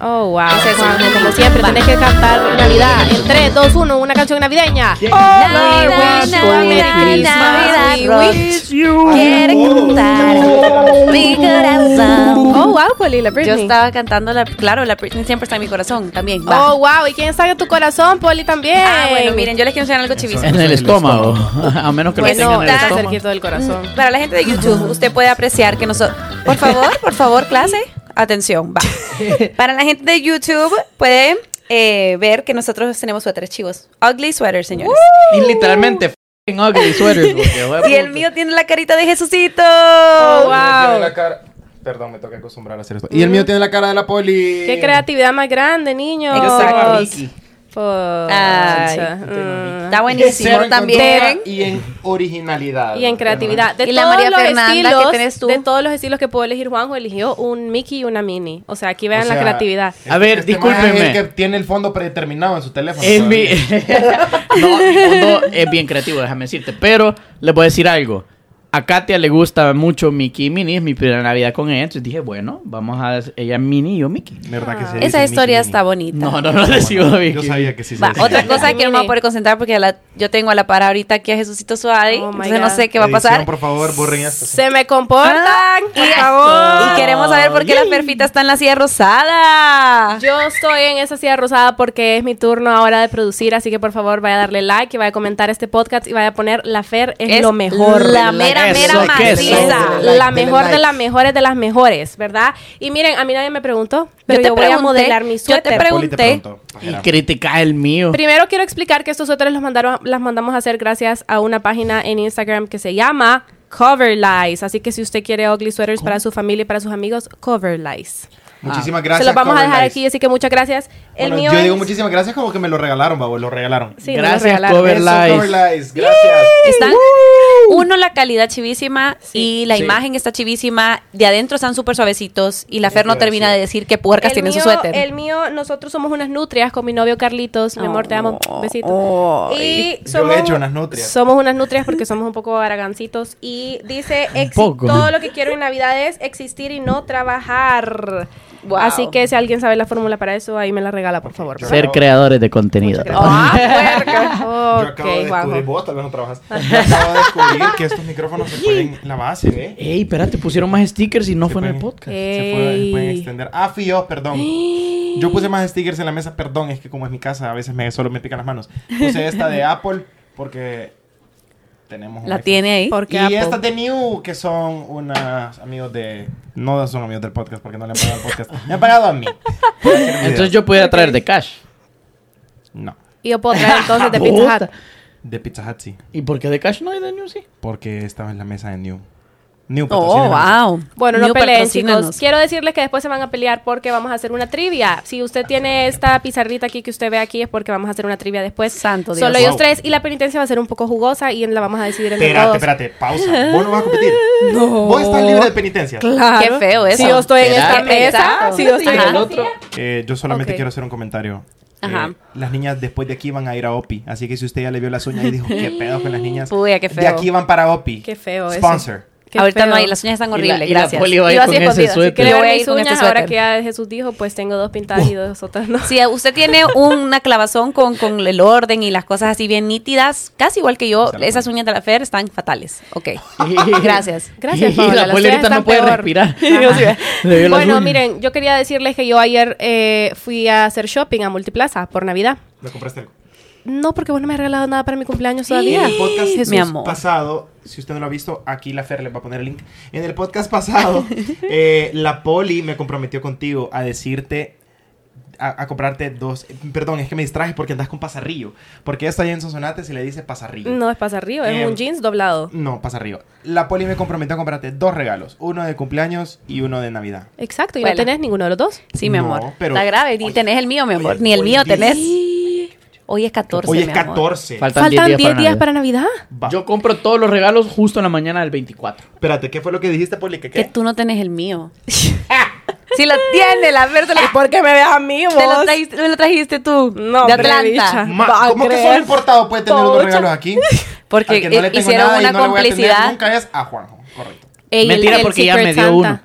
Oh, wow. Es Juanjo, un- como siempre, Va. tenés que cantar Navidad. En 3, 2, 1, una canción navideña. Navidad, we wish you a Merry Navidad, Christmas. Navidad, We rock. wish you- Quiere cantar mi corazón. Oh, wow, Poli, la Yo Britney. estaba cantando la, claro, la Britney siempre está en mi corazón también. Va. Oh, wow. ¿Y quién está en tu corazón, Poli, también? Ah, bueno, miren, yo les quiero enseñar algo chivísimo. En el estómago. A menos que lo tengan Bueno, en el está estómago. cerquito del corazón. Para la gente de YouTube, usted puede apreciar que nosotros... Por favor, por favor, clase. Atención, va. Para la gente de YouTube, puede eh, ver que nosotros tenemos suéteres chivos. Ugly sweaters, señores. Y literalmente ugly sweaters. y el mío tiene la carita de Jesucito. Oh, Tiene wow. la cara- Perdón, me toca acostumbrar a hacer esto. Y el mío tiene la cara de la poli. Qué creatividad más grande, niños. Exacto. Ay. Mm. Está buenísimo Cero en también. Y en originalidad. Y en creatividad. De Y la todos María los Fernanda que estilos, tenés tú. De todos los estilos que puedo elegir, Juanjo eligió un Mickey y una Mini. O sea, aquí vean O la creatividad. A ver, este discúlpeme. es el que tiene el fondo predeterminado en su teléfono. Es mi... no, mi fondo es bien creativo, déjame decirte. Pero les voy a decir algo. A Katia le gusta mucho Mickey y Minnie. Es mi primera Navidad con ella. Entonces dije, bueno, vamos a... Ella Minnie y yo Mickey. ¿Verdad que se Esa historia Mickey, está bonita. No, no, no decimos Mickey. Yo sabía que sí se Va, decía. otra cosa que no me voy a poder concentrar porque la- yo tengo a la par ahorita aquí a Jesucito Suárez. Oh, entonces no sé qué va a pasar. Edición, por favor, borren esto. Se me comportan, Ah, por y, favor. y queremos saber por qué la Ferfita está en la silla rosada. Yo estoy en esa silla rosada porque es mi turno ahora de producir, así que por favor vaya a darle like y vaya a comentar este podcast y vaya a poner La Fer es, Es lo mejor. la mera, Eso, mera ¿qué es maciza. la mejor de las mejores de las mejores, ¿verdad? Y miren, a mí nadie me preguntó, pero yo, te voy a modelar mi yo te suéter. Poli te pregunté. Y critica el mío. Primero quiero explicar que estos suéteres los mandaron, las mandamos a hacer gracias a una página en Instagram que se llama Cover Lies. Así que si usted quiere ugly sweaters para su familia y para sus amigos, Cover Lies. Muchísimas gracias. Se los vamos a dejar Lies. aquí, así que muchas gracias. El Bueno, mío yo es- digo muchísimas gracias como que me lo regalaron, babo, lo regalaron. Sí, me lo Gracias, regalaron. Cover Eso, Lies. Cover Lies, gracias. Están, uno, la calidad chivísima y la Sí. imagen está chivísima. De adentro están súper suavecitos y la Fer no termina de decir. qué puercas El tiene su suéter. El mío, nosotros somos unas nutrias con mi novio Carlitos. Mi amor, te amo. Besito. oh, y Yo somos, le echo unas nutrias. Somos unas nutrias porque somos un poco aragancitos. Y dice, "Exi- poco. todo lo que quiero en Navidad es existir y no trabajar. Wow. Así que si alguien sabe la fórmula para eso, ahí me la regala, por favor. Ser creadores de contenido. Ah, puerca. Yo acabo de descubrir, vos tal vez no trabajas. Yo acabo de descubrir que estos micrófonos se pueden, la base, ¿eh? Ey, espérate, pusieron más stickers y no Se fue en el pueden- podcast. Se pueden, se pueden Ey. extender. Ah, fui yo, perdón. Yo puse más stickers en la mesa, perdón, es que como es mi casa, a veces me, solo me pican las manos. Puse esta de Apple porque tenemos un La iPhone. tiene ahí. Porque Y Apple. esta de New, que son unos amigos de... No son amigos del podcast porque no le han pagado al podcast. Me han pagado a mí. Entonces yo podía traer de cash. No. Y yo puedo traer entonces de Pizza Hut. De Pizza Hut, sí. ¿Y por qué de cash no hay de New sí? Porque estaba en la mesa de New. New Oh, wow. Bueno, no peleen, chicos. Quiero decirles que después se van a pelear porque vamos a hacer una trivia. Si usted tiene esta pizarrita aquí que usted ve aquí es porque vamos a hacer una trivia después. Santo Dios. Solo ellos Wow. tres y la penitencia va a ser un poco jugosa y la vamos a decidir entre Espérate, todos. espérate, pausa. Vos no vas a competir. No. Vos estás libre de penitencia. Claro. Qué feo eso. Si yo estoy en esta mesa, si yo estoy Ajá. en el otro. Eh, yo solamente quiero hacer un comentario. Ajá. Eh, las niñas después de aquí van a ir a OPI. Así que si usted ya le vio las uñas y dijo, ¿qué pedo con las niñas? Puya, qué De feo. aquí van para OPI. Qué feo eso. Qué Ahorita feo. no hay, las uñas están Y la- horribles, y la gracias. Poli va a ir Yo con así ese escondida, así suéter. que Quiero yo voy a ir con uñas este ahora que ya Jesús dijo, pues tengo dos pintadas y dos otras no. Si usted tiene una clavazón con, con el orden y las cosas así bien nítidas, casi igual que yo, la esas uñas de la Fer están fatales. Ok. Gracias. Gracias, Y Paola, la Poli tuyas ahorita no están puede peor. respirar. Bueno, miren, yo quería decirles que yo ayer eh, fui a hacer shopping a Multiplaza por Navidad. ¿Me compraste algo? No, porque vos no me has regalado nada para mi cumpleaños En todavía. el podcast Jesús. Mi amor. pasado, si usted no lo ha visto, aquí la Fer le va a poner el link. En el podcast pasado, eh, la Poli me comprometió contigo a decirte, a, a comprarte dos. Perdón, es que me distraje porque andas con pasarrillo. Porque esta allá en Sonsonate se le dice pasarrillo. No es pasarrío, es Eh, un jeans doblado. No, pasarrillo. La Poli me comprometió a comprarte dos regalos: uno de cumpleaños y uno de Navidad. Exacto, y Bueno. no tenés ninguno de los dos. Sí, mi No, amor. pero- Está grave. Ni Oye, tenés el mío, mi amor. oye, Ni el mío tenés. Hoy es 14, Hoy es mi amor. 14. Faltan Faltan 10 10 días, para, Navidad. Va. Yo compro todos los regalos justo en la mañana del 24. Espérate, ¿qué fue lo que dijiste, Poli? ¿Que tú no tenés el mío. si lo tiene, la te lo, ¿Por qué me ves a mí, te lo trajiste, me lo trajiste tú. No, de Atlanta. Ma- ¿Cómo que solo importado puede tener unos regalos aquí? Porque no le tengo hicieron nada y una no le voy a tener complicidad. nunca es a Juanjo. Correcto. Ey, Mentira, el porque ya me dio Santa. uno.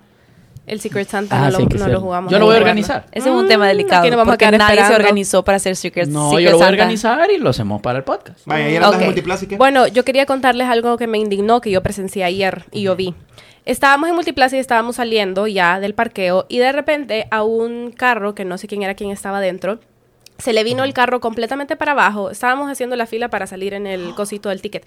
El Secret Santa Ah, no, sí, lo, no jugamos. Yo lo voy a organizar. Ese es un Mm, tema delicado. aquí nos vamos a quedar nadie se organizó para hacer Secret, No, Secret yo lo voy a Santa. organizar y lo hacemos para el podcast. Vaya, ayer andas Ok. en Multiplaza y qué? Bueno, yo quería contarles algo que me indignó, que yo presencié ayer y yo vi. Estábamos en Multiplaza y estábamos saliendo ya del parqueo y de repente a un carro, que no sé quién era quien estaba dentro, se le vino el carro completamente para abajo. Estábamos haciendo la fila para salir en el cosito del ticket.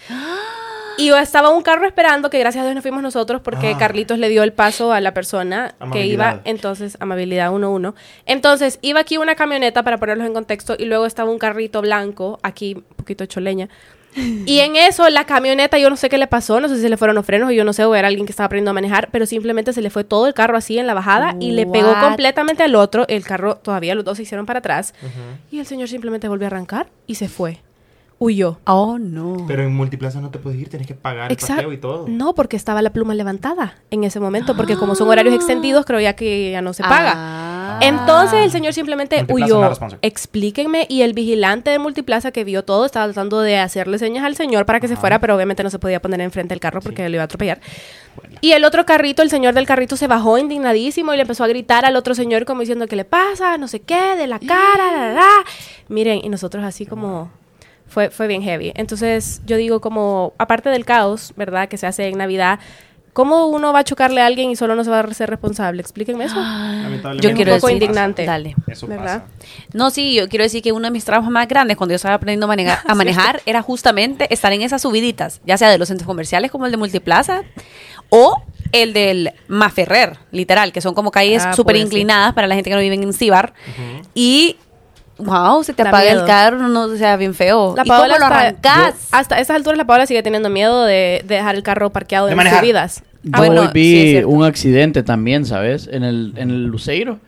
Y estaba un carro esperando, que gracias a Dios no fuimos nosotros porque Ah. Carlitos le dio el paso a la persona que iba, entonces, amabilidad 1-1. Entonces, iba aquí una camioneta para ponerlos en contexto y luego estaba un carrito blanco, aquí un poquito choleña. Y en eso, la camioneta, yo no sé qué le pasó, no sé si se le fueron los frenos o yo no sé, o era alguien que estaba aprendiendo a manejar, pero simplemente se le fue todo el carro así en la bajada y le pegó completamente al otro. El carro, todavía los dos se hicieron para atrás. Y el señor simplemente volvió a arrancar y se fue. Huyó. Oh, no. Pero en Multiplaza no te puedes ir, tienes que pagar el parqueo y todo. No, porque estaba la pluma levantada en ese momento, porque como son horarios extendidos, creo ya que ya no se paga. Ah. Entonces el señor simplemente Multiplaza huyó. Explíquenme. Y el vigilante de Multiplaza que vio todo estaba tratando de hacerle señas al señor para que se fuera, pero obviamente no se podía poner enfrente del carro porque lo iba a atropellar. Y el otro carrito, el señor del carrito se bajó indignadísimo y le empezó a gritar al otro señor como diciendo que le pasa, no sé qué, de la cara, la, la, la. Miren, y nosotros así como fue, fue bien heavy. Entonces, yo digo como, aparte del caos, ¿verdad? Que se hace en Navidad, ¿cómo uno va a chocarle a alguien y solo no se va a ser responsable? Explíquenme eso. Lamentablemente Yo quiero un poco decir- indignante. Dale. Eso ¿Verdad? pasa. No, sí, yo quiero decir que uno de mis trabajos más grandes cuando yo estaba aprendiendo a manejar, a manejar era justamente estar en esas subiditas, ya sea de los centros comerciales como el de Multiplaza o el del Maferrer, literal, que son como calles Ah, súper inclinadas para la gente que no vive en Cibar. Y, wow, se te Da apaga miedo. el carro, no o sea bien feo. La ¿Y cómo Paola lo hasta- arrancas? yo- hasta esas alturas la Paola sigue teniendo miedo de, de dejar el carro parqueado De en manejar. subidas. Yo Ah, Bueno, hoy sí, vi un accidente también, ¿sabes? En el, en el Luceiro.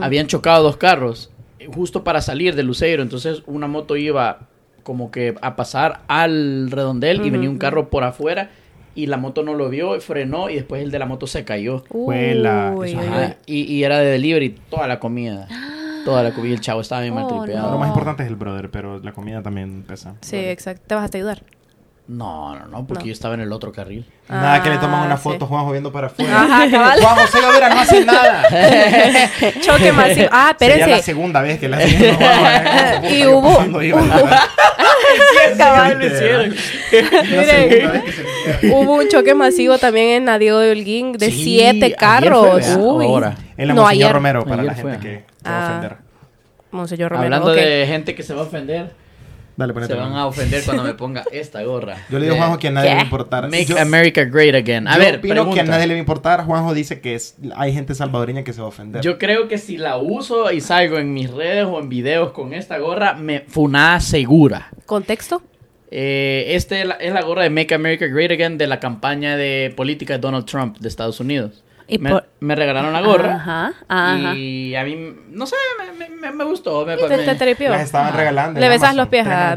Habían chocado dos carros eh, justo para salir del Luceiro. Entonces una moto iba como que a pasar al redondel y venía un carro por afuera y la moto no lo vio, frenó y después el de la moto se cayó. Uy, uy, y, y era de delivery toda la comida. Toda la comida. El chavo estaba bien Oh, maltripeado. Lo más importante es el brother, pero la comida también pesa. Sí, exacto. Te vas a ayudar. No, no, no, porque No. yo estaba en el otro carril. Nada que le toman Ah, una sí. foto Juanjo viendo para afuera. Ajá, cabal. Juanjo, José Gavera no hace nada. Choque masivo. Ah, Sería la espérense. segunda vez que la hacen. Juanjo, Y. Yo hubo- Hubo un choque masivo también en Nadio de Holguín de Sí, siete carros. fue. Uy. Ahora. En la No, Monseñor ayer. Romero, para la fue, gente que se va Ah. a ofender. Monseñor Romero. Hablando ok. de gente que se va a ofender, Dale, ponete. se van a ofender cuando me ponga esta gorra. Yo le digo a Juanjo que a nadie ¿Qué? le va a importar. Make yo, America Great Again. A yo ver, opino pregunta. que a nadie le va a importar. Juanjo dice que es, hay gente salvadoreña que se va a ofender. Yo creo que si la uso y salgo en mis redes o en videos con esta gorra, me funada segura. ¿Contexto? Eh, este es la, es la gorra de Make America Great Again de la campaña de política de Donald Trump de Estados Unidos. Y me, por- me regalaron la gorra Ajá, ajá. y a mí, no sé, me, me- me- gustó. Me, Te, te me- tripió. Las estaban regalando. Le besas Amazon. los pies a,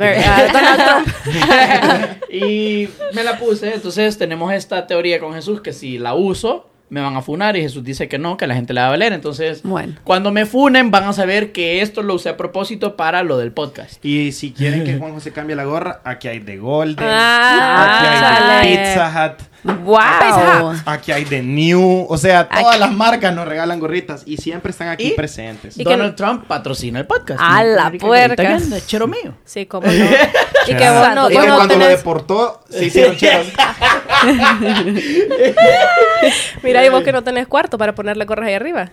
Donald Trump. y me la puse. Entonces tenemos esta teoría con Jesús que si la uso, me van a funar. Y Jesús dice que no, que la gente la va a valer. Entonces, Bueno. cuando me funen, van a saber que esto lo usé a propósito para lo del podcast. Y si quieren que Juanjo se cambie la gorra, aquí hay de Golden. Ah, aquí hay de Pizza Hut. Wow. Aquí hay de New. O sea, todas las marcas nos regalan gorritas y siempre están aquí Y- presentes. Y que- Donald Trump patrocina el podcast. A la American Great puerca. Chero mío. Sí, cómo no. y que vos no, y que no cuando lo deportó, se hicieron cheros. Mira, y vos que no tenés cuarto para ponerle gorras ahí arriba.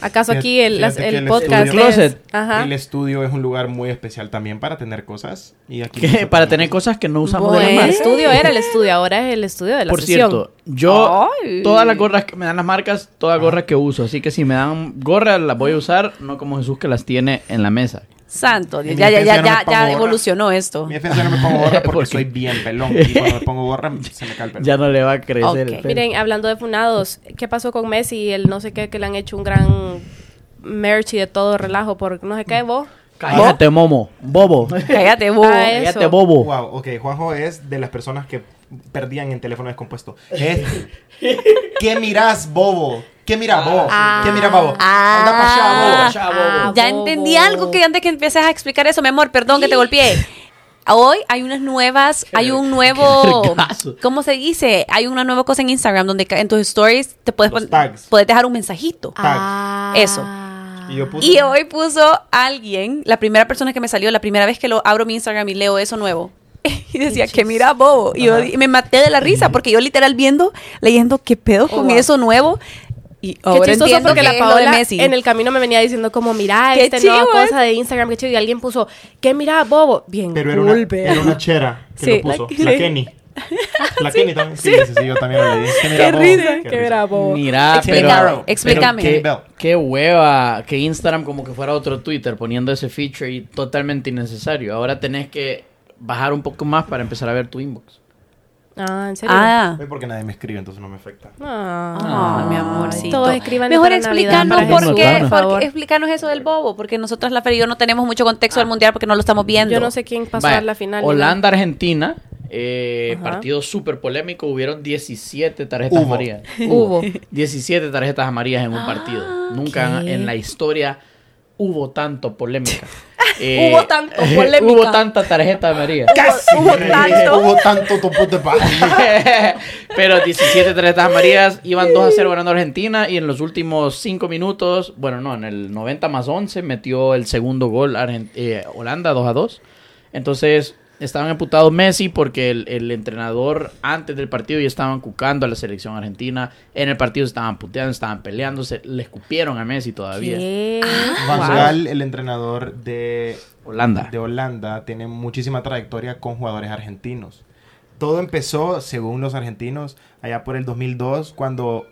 ¿Acaso aquí el, las- el el podcast estudio- es... Closet. Ajá. El estudio es un lugar muy especial también para tener cosas. Y aquí para tener cosas que no usamos de Bueno, la el marca. estudio era el estudio, ahora es el estudio de la Por sesión. cierto, yo Ay. todas las gorras que me dan las marcas, todas gorras que uso. Así que si me dan gorras, las voy a usar, no como Jesús que las tiene en la mesa. Santo Dios. Ya, ya, ya, ya, ya gorra. evolucionó esto. Mi defensa no me pongo gorra porque soy bien pelón. Y cuando me pongo gorra, se me cae el pelo. Ya no le va a crecer Ok. el pelo. Miren, hablando de funados, ¿qué pasó con Messi y el no sé qué, que le han hecho un gran merch y de todo relajo por no sé qué, vos? Cállate, momo. Bobo. Cállate, bobo. Ah, eso. Cállate, bobo. Wow, ok. Juanjo es de las personas que perdían en teléfono descompuesto. Es, ¿Qué mirás, bobo? ¿Qué bobo? Ah. ¿Qué mirás, bobo? Ah. Anda pa' allá, bobo. Allá, bobo. Ah, Ya bobo. entendí algo que antes que empieces a explicar eso, mi amor, perdón que te golpeé. Hoy hay unas nuevas, hay un nuevo. ¿cómo se dice? Hay una nueva cosa en Instagram donde en tus stories te puedes, tags. puedes dejar un mensajito. Ah. Eso. Y yo puse- Y hoy puso alguien, la primera persona que me salió, la primera vez que lo abro mi Instagram y leo eso nuevo. Y decía, que mira, bobo. Y yo me maté de la risa porque yo literal viendo, leyendo qué pedo Oh, con wow. eso nuevo. Y Qué ahora chistoso entiendo porque que la Paola Messi. en el camino me venía diciendo como, mira, Qué este nueva chivo, ¿eh? cosa de Instagram, que chido. Y alguien puso, ¿qué mira, bobo? Bien, Pero era una, cool, vea. era una chera que Sí. lo puso. La-. Kenny. La Kenny también. Sí, sí, sí, yo también lo leí. Qué bobo, risa, qué qué mira, Explícame, pero, pero qué, qué hueva que Instagram como que fuera otro Twitter poniendo ese feature y totalmente innecesario. Ahora tenés que bajar un poco más para empezar a ver tu inbox. Ah, ¿en serio? Ah. Es porque nadie me escribe, entonces no me afecta. Ah, Ay, mi amorcito. Todos escriban Mejor para por qué, Por explícanos eso del bobo, porque nosotros la Fer y yo no tenemos mucho contexto del mundial porque no lo estamos viendo. Yo no sé quién pasó Vaya, a la final. ni Holanda-Argentina, eh, partido súper polémico. Hubieron 17 tarjetas Hubo. amarillas. Hubo. 17 tarjetas amarillas en un partido. Nunca ¿qué? en la historia hubo tanto polémica. Eh, Hubo tanto polémica. hubo tanta tarjeta amarilla. Casi. hubo me tanto. dije, Hubo tanto topo de. Pero 17 tarjetas amarillas, iban 2 a 0 ganando Argentina y en los últimos 5 minutos, bueno, no, en el 90 más 11 metió el segundo gol eh, Holanda 2 a 2. Entonces estaban emputados Messi porque el, el entrenador antes del partido ya estaban cucando a la selección argentina. En el partido se estaban puteando, estaban peleándose, le escupieron a Messi todavía. Van Wow. Gaal, el entrenador de Holanda. de Holanda, tiene muchísima trayectoria con jugadores argentinos. Todo empezó, según los argentinos, allá por el 2002, cuando...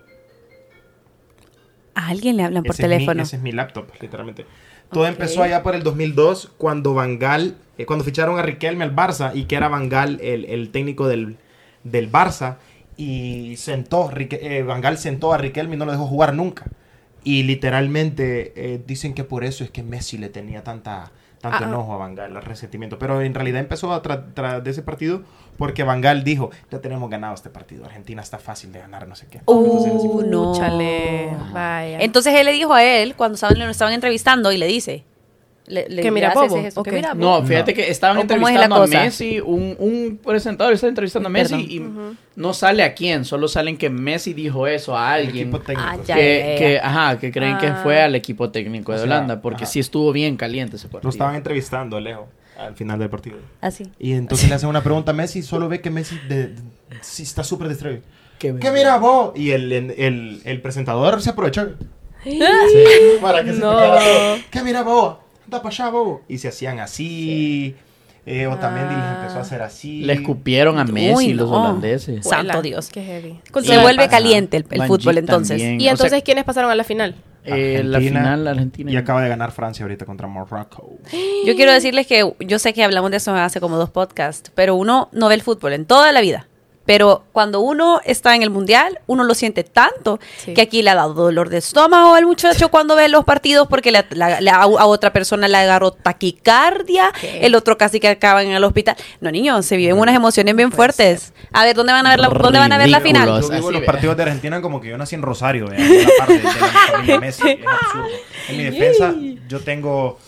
A alguien le hablan por ese es mi- teléfono. ese es mi laptop, literalmente. Todo empezó allá por el 2002, cuando Van Gaal, eh, cuando ficharon a Riquelme al Barça, y que era Van Gaal el, el técnico del, del Barça, y sentó, Rique- eh, Van Gaal sentó a Riquelme y no lo dejó jugar nunca. Y literalmente eh, dicen que por eso es que Messi le tenía tanta, tanto Ah. enojo a Van Gaal, el resentimiento. Pero en realidad empezó a tra- tras de ese partido porque Van Gaal dijo, ya tenemos ganado este partido, Argentina está fácil de ganar, no sé qué. Entonces, así fue. Uh, no. Chale, vaya. Entonces él le dijo a él, cuando estaban, lo estaban entrevistando, y le dice... Le, le- Que mira, bobo, eso, que ok. mira, No, fíjate que estaban ¿O cómo es la entrevistando a? Messi, un, un presentador está entrevistando a Messi Perdón. y no sale a quién, solo salen que Messi dijo eso a alguien equipo técnico. Ah, ya. que, que, ajá, que creen que Ah. fue al equipo técnico de O sea, Holanda, porque ajá. sí estuvo bien caliente ese Lo partido. estaban entrevistando, Leo, al final del partido. Así. Y entonces le hacen una pregunta a Messi, solo ve que Messi de- de- sí está súper distraído. Qué ¿Qué mira vos? Y el, el, el- el presentador se aprovechó. Sí, para que se No. todo. ¿Qué mira vos? Anda para allá vos. Y se hacían así. Eh, Otamendi les empezó a hacer así. Le escupieron a Messi Uy, los holandeses. Santo Dios. Qué heavy. Se vuelve caliente el, fútbol entonces. también. Y O sea, entonces, ¿quiénes pasaron a la final? Eh, la Argentina, final, Argentina. Y acaba de ganar Francia ahorita contra Morocco. Yo quiero decirles que yo sé que hablamos de eso hace como dos podcasts, pero uno no ve el fútbol en toda la vida. Pero cuando uno está en el mundial, uno lo siente tanto Sí. que aquí le ha dado dolor de estómago al muchacho cuando ve los partidos porque le- la- la- a otra persona le agarró taquicardia, ¿Qué? el otro casi que acaba en el hospital. No, niños, se viven unas emociones bien fuertes. A ver, ¿dónde van a ver la, ¿dónde van a ver la final? Yo vivo los partidos de Argentina como que yo nací en Rosario, en una parte de la familia Messi. Es absurdo. En mi defensa, yo tengo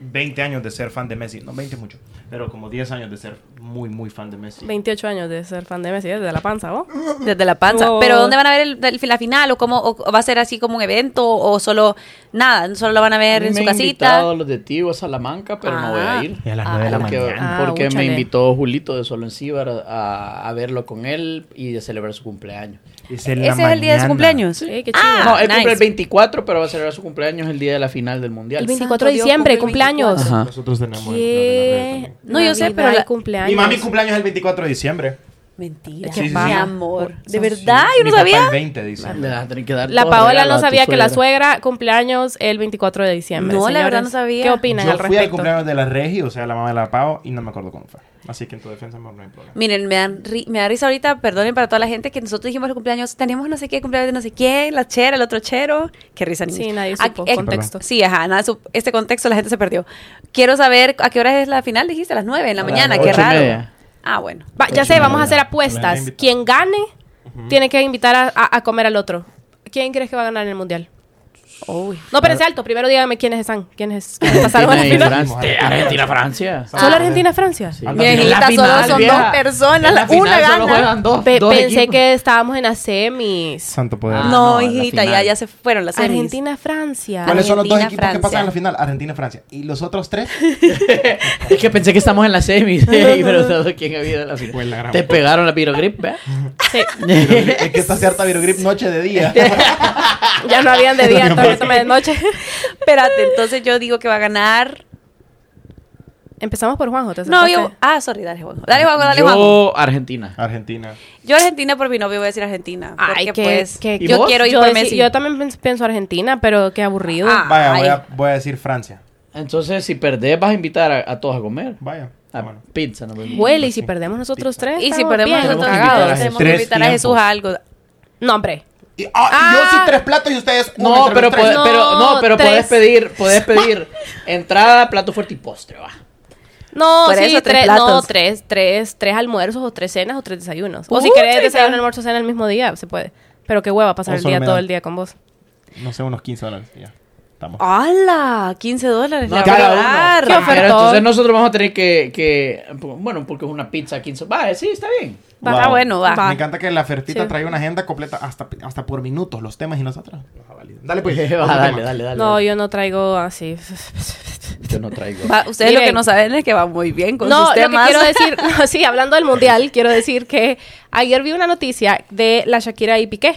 20 años de ser fan de Messi. No 20 mucho, pero como 10 años de ser muy, muy fan de Messi. 28 años de ser fan de Messi, desde la panza, ¿no? Desde la panza. Oh. Pero ¿dónde van a ver el- el- la final? ¿O cómo o va a ser así como un evento? ¿O solo nada? ¿Solo lo van a ver en su casita? invitado a los de Tigo a Salamanca, pero no voy Ah. a ir. Y a las Ah, 9 de la Porque, mañana. Ah, porque me invitó Julito de Solo Encíbar a, a verlo con él y de celebrar su cumpleaños. Es en ¿Ese es el día de su cumpleaños? Sí, qué chido. Ah, no, él nice. cumple el 24, pero va a celebrar su cumpleaños el día de la final del mundial. El 24 de diciembre, cumpleaños. 24. Ajá. Nosotros tenemos el- ¿Qué? No, yo sé, pero la- cumpleaños. Mi mami cumpleaños es el 24 de diciembre. Mentira. Sí, sí, Mi sí. amor. ¿De Sí, verdad? sí. Yo Mi no papá sabía. el 20 de diciembre. Le vas a tener que dar La todos Paola no sabía que la suegra. cumpleaños el 24 de diciembre. No, la verdad señores. no sabía. ¿Qué opinan Yo al fui al respecto? cumpleaños de la Regi, o sea, la mamá de la Pau, y no me acuerdo cómo fue. Así que en tu defensa amor, no hay problema. Miren, me, dan ri- me da risa ahorita, perdonen para toda la gente, que nosotros dijimos el cumpleaños, tenemos no sé qué, cumpleaños de no sé quién, la chera, el otro chero. Qué risa, niños. Sí, nadie Aquí- supo eh, contexto. Sí, ajá, nada, este contexto la gente se perdió. Quiero saber a qué hora es la final, dijiste, a las 9 en la A mañana, las qué raro. Ah, bueno. Va, ya sé, vamos a hacer apuestas. Quien gane tiene que invitar a, a- a comer al otro. ¿Quién crees que va a ganar en el mundial? Uy. No, pero es alto. Primero dígame quiénes están. ¿Quiénes, pasaron a la final? Francia. Argentina, Francia. ¿Solo Argentina-Francia? Sí. Ah, Viejita, En la solo son dos personas, la una gana. solo juegan dos, Pe- dos pensé equipos. que estábamos en las semis. Santo poder. Ah, no, hijita, ya, se fueron las semis. Argentina-Francia. ¿Cuáles son los dos equipos que pasan en la final? Argentina y Francia. ¿Y los otros tres? Es que pensé que estamos en la semis, pero quién había en la final. Te pegaron la pirogrip, ¿ve? Sí. es que está cierta Virogrip noche de día. Ya no habían de día, de noche. Espérate, entonces yo digo que va a ganar. Empezamos por Juanjo. ¿te No, yo. Ah, sorry, dale, Juanjo. Dale, Juanjo, dale, Juanjo. Yo, Argentina. Argentina. Yo Argentina por mi novio voy a decir Argentina. Porque Ay, que, pues. que- ¿Y yo vos? quiero ir yo, por Messi. yo también pienso Argentina, pero qué aburrido. Ah. Vaya, voy a, voy a decir Francia. Entonces, si perdés, vas a invitar a, a todos a comer. Vaya. A bueno. pizza, ¿no? Huele, y si perdemos nosotros tres. y si perdemos nosotros, tenemos que invitar a tenemos Jesús. que Tres invitar a Jesús a algo. No, hombre. Y, ah, y yo sí tres platos y ustedes uno No, pero, puede- pero, no, No, pero tres. podés pedir, podés pedir entrada, plato fuerte y postre, va. No, Por sí, eso, tres tres, no, tres, tres, tres almuerzos o tres cenas o tres desayunos. o si querés desayuno, almuerzo, cena el mismo día, se puede. Pero qué hueva pasar O el día todo el día con vos. No sé, unos 15 dólares. Ya. Estamos. ¡Hala! 15 dólares. No, cada uno. Qué Pero entonces nosotros vamos a tener que, que, bueno, porque es una pizza 15. Va, sí, está bien. Va, está bueno, va. Me encanta que la Fertita Sí. trae una agenda completa hasta, hasta por minutos, los temas y nosotros. Ah. Dale pues. Va, dale, dale, dale. No, yo no traigo así. Yo no traigo. Va, ustedes lo que no saben es que va muy bien con No, sus lo que temas. quiero decir, no, sí, hablando del mundial, quiero decir que ayer vi una noticia de la Shakira y Piqué.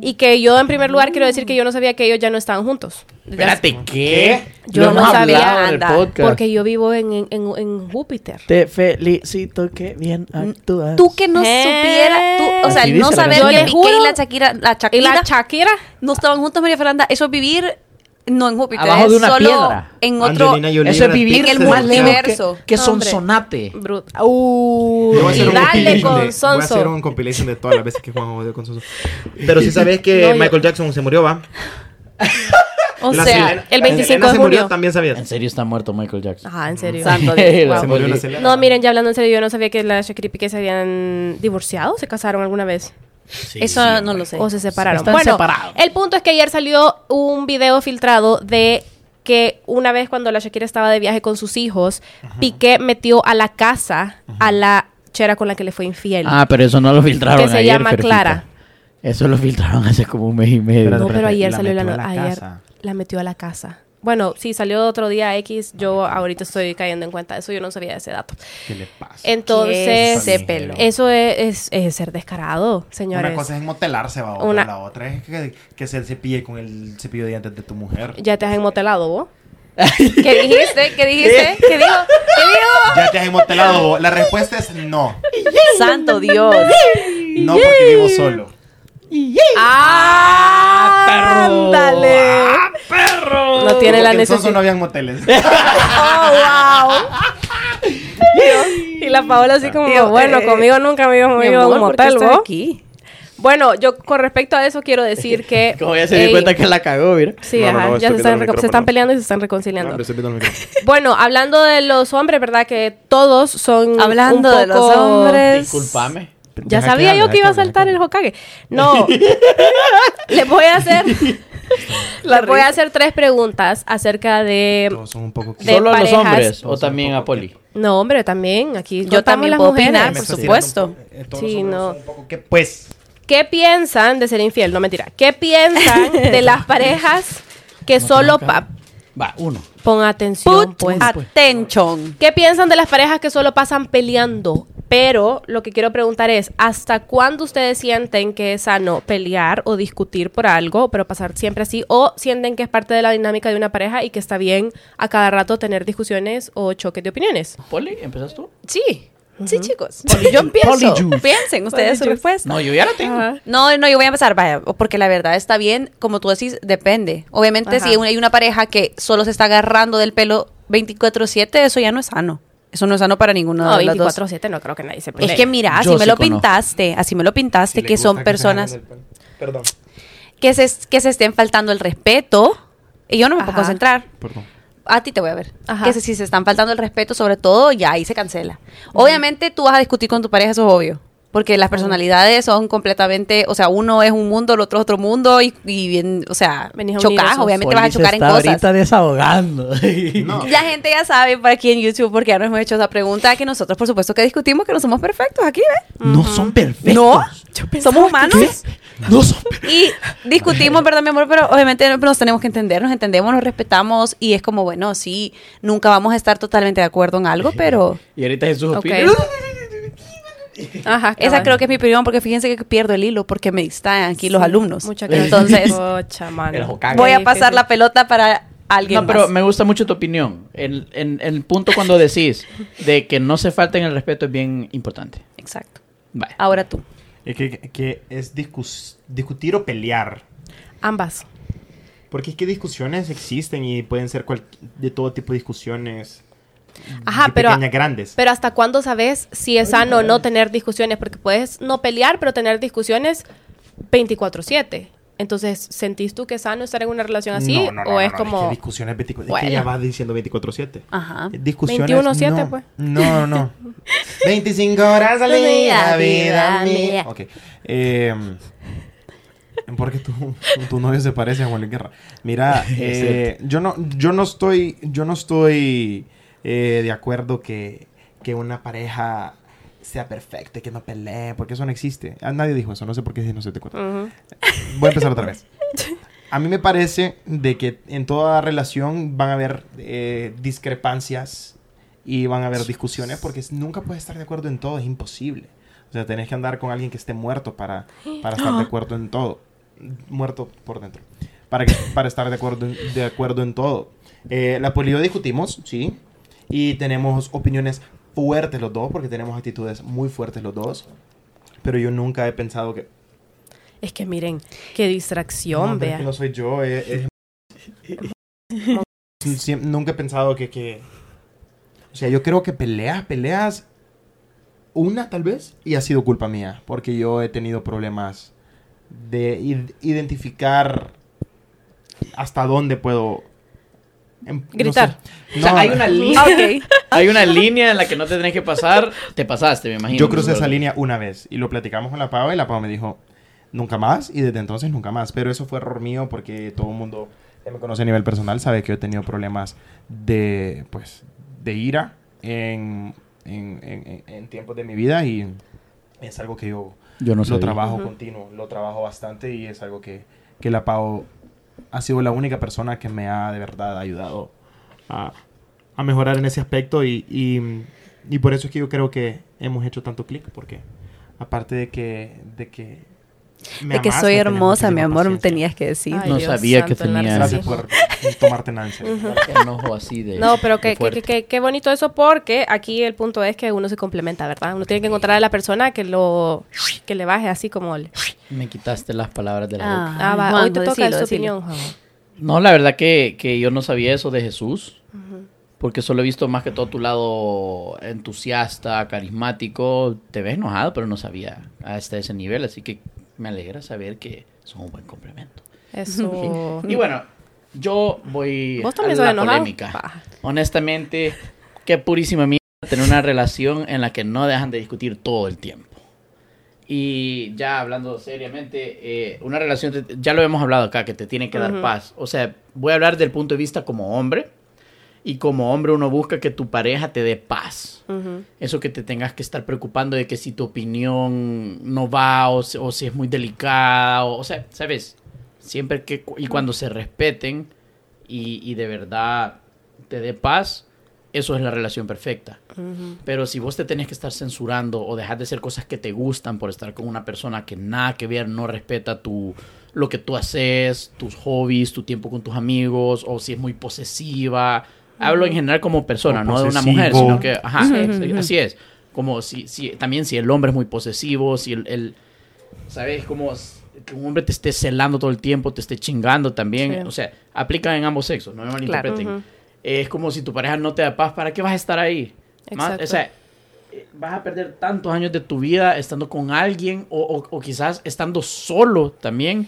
Y que yo, en primer lugar, quiero decir que yo no sabía que ellos ya no estaban juntos. Espérate, ¿qué? Yo no hemos sabía, hablado en el anda, podcast. Porque yo vivo en, en, en, en Júpiter. Te felicito que bien actúas. Tú que no Eh. supiera, tú, o sea, no saber que Yo Piqué juro- y la Shakira, la ¿Y Shakira la Shakira? no estaban juntos, María Fernanda, eso es vivir no en Júpiter, Abajo es de una solo piedra. en otro Eso es vivir en el que, multiverso. que Hombre. Sonsonate. Brut. Uh, Yo y un dale con de- Voy a hacer Sonso. un compilation de todas las veces que Juan jodió con Sonso. Pero si sabes que No, yo- Michael Jackson se murió, ¿va? O La sea, Selena- el la 25 Selena de se murió, junio. también sabías. En serio está muerto Michael Jackson. Ajá, en serio. Santo Dios. Dios. La Se murió Poli. la Selena. No, miren, ya hablando en serio, yo no sabía que la Shakira y Piqué se habían divorciado, se casaron alguna vez. Sí, Eso sí, no lo sé. O se separaron. Están bueno, separados. el punto es que ayer salió un video filtrado de que una vez cuando la Shakira estaba de viaje con sus hijos, Piqué metió a la casa a la chera con la que le fue infiel. Ah, pero eso no lo filtraron Que se ayer, llama Ferfita. Clara. Eso lo filtraron hace como un mes y medio. No, pero ayer la salió la, metió no- a la ayer casa. La metió a la casa. Bueno, sí, salió otro día X. Yo ahorita estoy cayendo en cuenta de eso. Yo no sabía ese dato. ¿Qué le pasa? Entonces, ese pelo? eso es, es- es ser descarado, señores. Una cosa es motelarse, va, Una- la otra es que, que se cepille con el cepillo de dientes de tu mujer. Ya te has enmotelado, vos. ¿Qué dijiste? ¿Qué dijiste? ¿Qué dijo? ¿Qué dijo? ¿Ya te has motelado vos? La respuesta es no. Santo Dios. No porque vivo solo. ¡Ah! perro! ¡Ándale! No tiene la en Sonso no necesidad. habían moteles. ¡Oh, wow! y la Paola así como, Tío, bueno, eh, conmigo nunca me ido a un amor, ¿por qué motel, vos. aquí? Bueno, yo con respecto a eso quiero decir que... Como ya se dio ey, cuenta que la cagó, mira. Sí, No, ajá, no, ya se están, se están peleando y se están reconciliando. Bueno, hablando de los hombres, ¿verdad? Que todos son Hablando un de los poco- hombres. Disculpame. Ya Deja sabía yo que iba a saltar el. Hokage. No. Les voy a hacer... Les voy a hacer tres preguntas acerca de... Todos son un poco... De ¿Solo a los hombres o también a Poli? No, hombre, también. Aquí Yo también las puedo mujeres. opinar, por supuesto. eh, todos Sí, no. son un poco que, pues... ¿Qué piensan de ser infiel? No, mentira. ¿Qué piensan de las parejas que solo... pa- Va, uno. Pon atención, Put pues. attention. ¿Qué piensan de las parejas que solo pasan peleando? Pero lo que quiero preguntar es, ¿hasta cuándo ustedes sienten que es sano pelear o discutir por algo, pero pasar siempre así? ¿O sienten que es parte de la dinámica de una pareja y que está bien a cada rato tener discusiones o choques de opiniones? ¿Poli? ¿Empezas tú? Sí. Sí, chicos. Yo empiezo. Piensen ustedes su respuesta. No, yo ya la tengo. No, no, yo voy a empezar, vaya, porque la verdad está bien, como tú decís, depende. Obviamente, Ajá. si hay una pareja que solo se está agarrando del pelo 24-7, eso ya no es sano. Eso no es sano para ninguno No, de los dos. 24-7 no creo que nadie se pelee. Es que mira, Yo así me sí lo conozco. pintaste, así me lo pintaste, que son personas pelo. Perdón. que se, que se estén faltando el respeto. Y yo no me puedo concentrar. Perdón. A ti te voy a ver. Ajá. Que si se están faltando el respeto, sobre todo, ya ahí se cancela. Obviamente tú vas a discutir con tu pareja, eso es obvio. Porque las personalidades son completamente, o sea, uno es un mundo, el otro es otro mundo y, y bien, o sea, chocas, obviamente vas a chocar en está cosas. ahorita desahogando. No. La gente ya sabe por aquí en YouTube, porque ya nos hemos hecho esa pregunta, que nosotros por supuesto que discutimos que no somos perfectos aquí, ¿ves? No son perfectos. No, somos humanos. No son. Y discutimos, ¿verdad, mi amor? Pero obviamente nos tenemos que entender, nos entendemos, nos respetamos y es como, bueno, sí, nunca vamos a estar totalmente de acuerdo en algo, pero Y ahorita Jesús Ok. opina. Ajá, esa cabal. creo que es mi opinión porque fíjense que pierdo el hilo porque me distraen aquí los alumnos. Muchas gracias. Entonces. El voy a Sí, pasar sí, la sí. pelota para alguien No, pero más. me gusta mucho tu opinión. El, en, el punto cuando decís de que no se falten el respeto es bien importante. Exacto. Ahora tú. Es que, que es discus- discutir o pelear. Ambas. Porque es que discusiones existen y pueden ser cual- de todo tipo de discusiones. Ajá, pero- pequeñas, grandes. Pero ¿hasta cuándo sabes si es sano o no tener discusiones? Porque puedes no pelear, pero tener discusiones 24/7. Entonces, ¿sentís tú que es sano estar en una relación así? No, no, no, ¿O no, es no, como... que discusiones 24 Es Bueno. que ya vas diciendo 24-7. Ajá. Discusiones. 21-7, no, pues. No, no. 25 horas al día, vida mía. Ok. Eh, porque tu, tu novio se parece a Juan Luis Guerra. Mira, eh, yo no, yo no estoy, yo no estoy eh, de acuerdo que, que una pareja sea perfecta y que no pelee, porque eso no existe. Ah, Nadie dijo eso, no sé por qué no se te cuenta. Ujú. Voy a empezar otra vez. A mí me parece de que en toda relación van a haber eh, discrepancias y van a haber discusiones porque nunca puedes estar de acuerdo en todo, es imposible. O sea, tenés que andar con alguien que esté muerto para, para estar de acuerdo en todo. Muerto por dentro. Para, que- para estar de acuerdo en, de acuerdo en todo. Eh, la polio discutimos, sí. Y tenemos opiniones fuertes los dos porque tenemos actitudes muy fuertes los dos. Pero yo nunca he pensado que Es que miren, qué distracción, no, pero es vea. que no soy yo. eh, es- nunca he pensado que, que... O sea, yo creo que peleas, peleas... Una, tal vez. Y ha sido culpa mía. Porque yo he tenido problemas de id- identificar hasta dónde puedo... em- no Gritar. sé. O sea, No, hay una línea. Ok. Hay una línea en la que no te tenés que pasar. Te pasaste, me imagino. Yo crucé esa línea una vez y lo platicamos con la Pau y la Pau me dijo, nunca más y desde entonces nunca más. Pero eso fue error mío porque todo el mundo que me conoce a nivel personal sabe que yo he tenido problemas de, pues, de ira en, en, en- en- en tiempos de mi vida y es algo que yo Yo no lo sabía. trabajo Ujú. continuo, lo trabajo bastante y es algo que, que la Pau ha sido la única persona que me ha de verdad ayudado a, a mejorar en ese aspecto y, y, y por eso es que yo creo que hemos hecho tanto clic porque aparte de que de que me De que soy hermosa, mi amor, paciencia. tenías que decir. Ay, No Dios sabía que santo, el tenía- gracias por tomarte en enojo así de. No, pero qué, qué, fuerte. qué- qué bonito eso porque aquí el punto es que uno se complementa, ¿verdad? Uno tiene que encontrar a la persona que lo que le baje así como el... Me quitaste las palabras de la Ah. boca. Ah, va, Juanjo, hoy te toca decilo, su decilo. opinión, Juan. No, la verdad que, que yo no sabía eso de Jesús. Porque solo he visto más que todo tu lado entusiasta, carismático. Te ves enojado, pero no sabía hasta ese nivel. Así que me alegra saber que son un buen complemento. Eso... Y bueno, yo voy ¿Vos a la polémica. Honestamente, qué purísima mierda tener una relación en la que no dejan de discutir todo el tiempo. Y ya hablando seriamente, eh, una relación, ya lo hemos hablado acá, que te tiene que dar paz. O sea, voy a hablar del punto de vista como hombre. Y como hombre uno busca que tu pareja te dé paz. Eso que te tengas que estar preocupando de que si tu opinión no va o, o si es muy delicada. O, o sea, ¿sabes? Siempre que... Y cuando se respeten y, y de verdad te dé paz, eso es la relación perfecta. Ujú. Pero si vos te tenés que estar censurando o dejar de hacer cosas que te gustan por estar con una persona que nada que ver, no respeta tu, lo que tú haces, tus hobbies, tu tiempo con tus amigos, o si es muy posesiva. Hablo en general como persona, O no de una mujer, sino que, ajá, Sí. sí, así es. Como si, si, también si el hombre es muy posesivo, si el, el- ¿sabes? Como que un hombre te esté celando todo el tiempo, te esté chingando también. Sí. O sea, aplica en ambos sexos, no me malinterpreten. Ujú. Es como si tu pareja no te da paz, ¿para qué vas a estar ahí? Más- Exacto. o sea, vas a perder tantos años de tu vida estando con alguien o, o- o quizás estando solo también.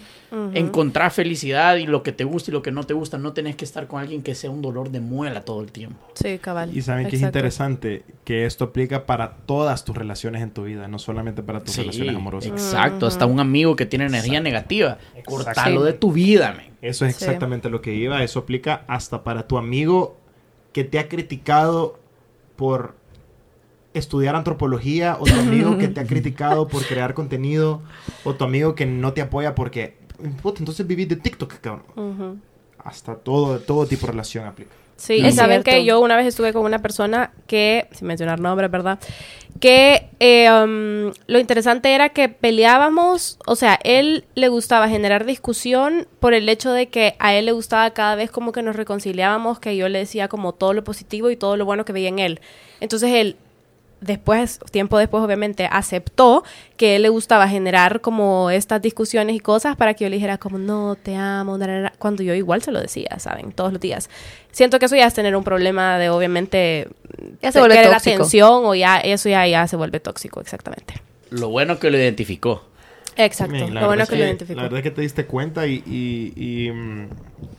Encontrar felicidad y lo que te gusta y lo que no te gusta. No tenés que estar con alguien que sea un dolor de muela todo el tiempo. Sí, cabal. Y saben que es Exacto. interesante que esto aplica para todas tus relaciones en tu vida, no solamente para tus Sí, relaciones amorosas. exacto. Hasta un amigo que tiene energía negativa. Cortalo Sí. de tu vida, men. Eso es Sí. exactamente lo que iba. Eso aplica hasta para tu amigo que te ha criticado por estudiar antropología, o tu amigo que te ha criticado por crear contenido, o tu amigo que no te apoya porque, puta, entonces vivís de TikTok, cabrón. Ujú. Hasta todo, todo tipo de relación aplica. Sí, y saben que yo una vez estuve con una persona que, sin mencionar nombres, ¿verdad? Que eh, um, lo interesante era que peleábamos, o sea, él le gustaba generar discusión por el hecho de que a él le gustaba cada vez como que nos reconciliábamos, que yo le decía como todo lo positivo y todo lo bueno que veía en él. Entonces él después, tiempo después, obviamente, aceptó que a él le gustaba generar como estas discusiones y cosas para que yo le dijera como, no, te amo, na, na, na", cuando yo igual se lo decía, ¿saben? Todos los días. Siento que eso ya es tener un problema de, obviamente, Ya se vuelve tóxico. atención o ya, eso ya, ya se vuelve tóxico, exactamente. Lo bueno que lo identificó. Exacto. La lo bueno verdad que lo es identificó. La verdad es que te diste cuenta y, y- y, mm,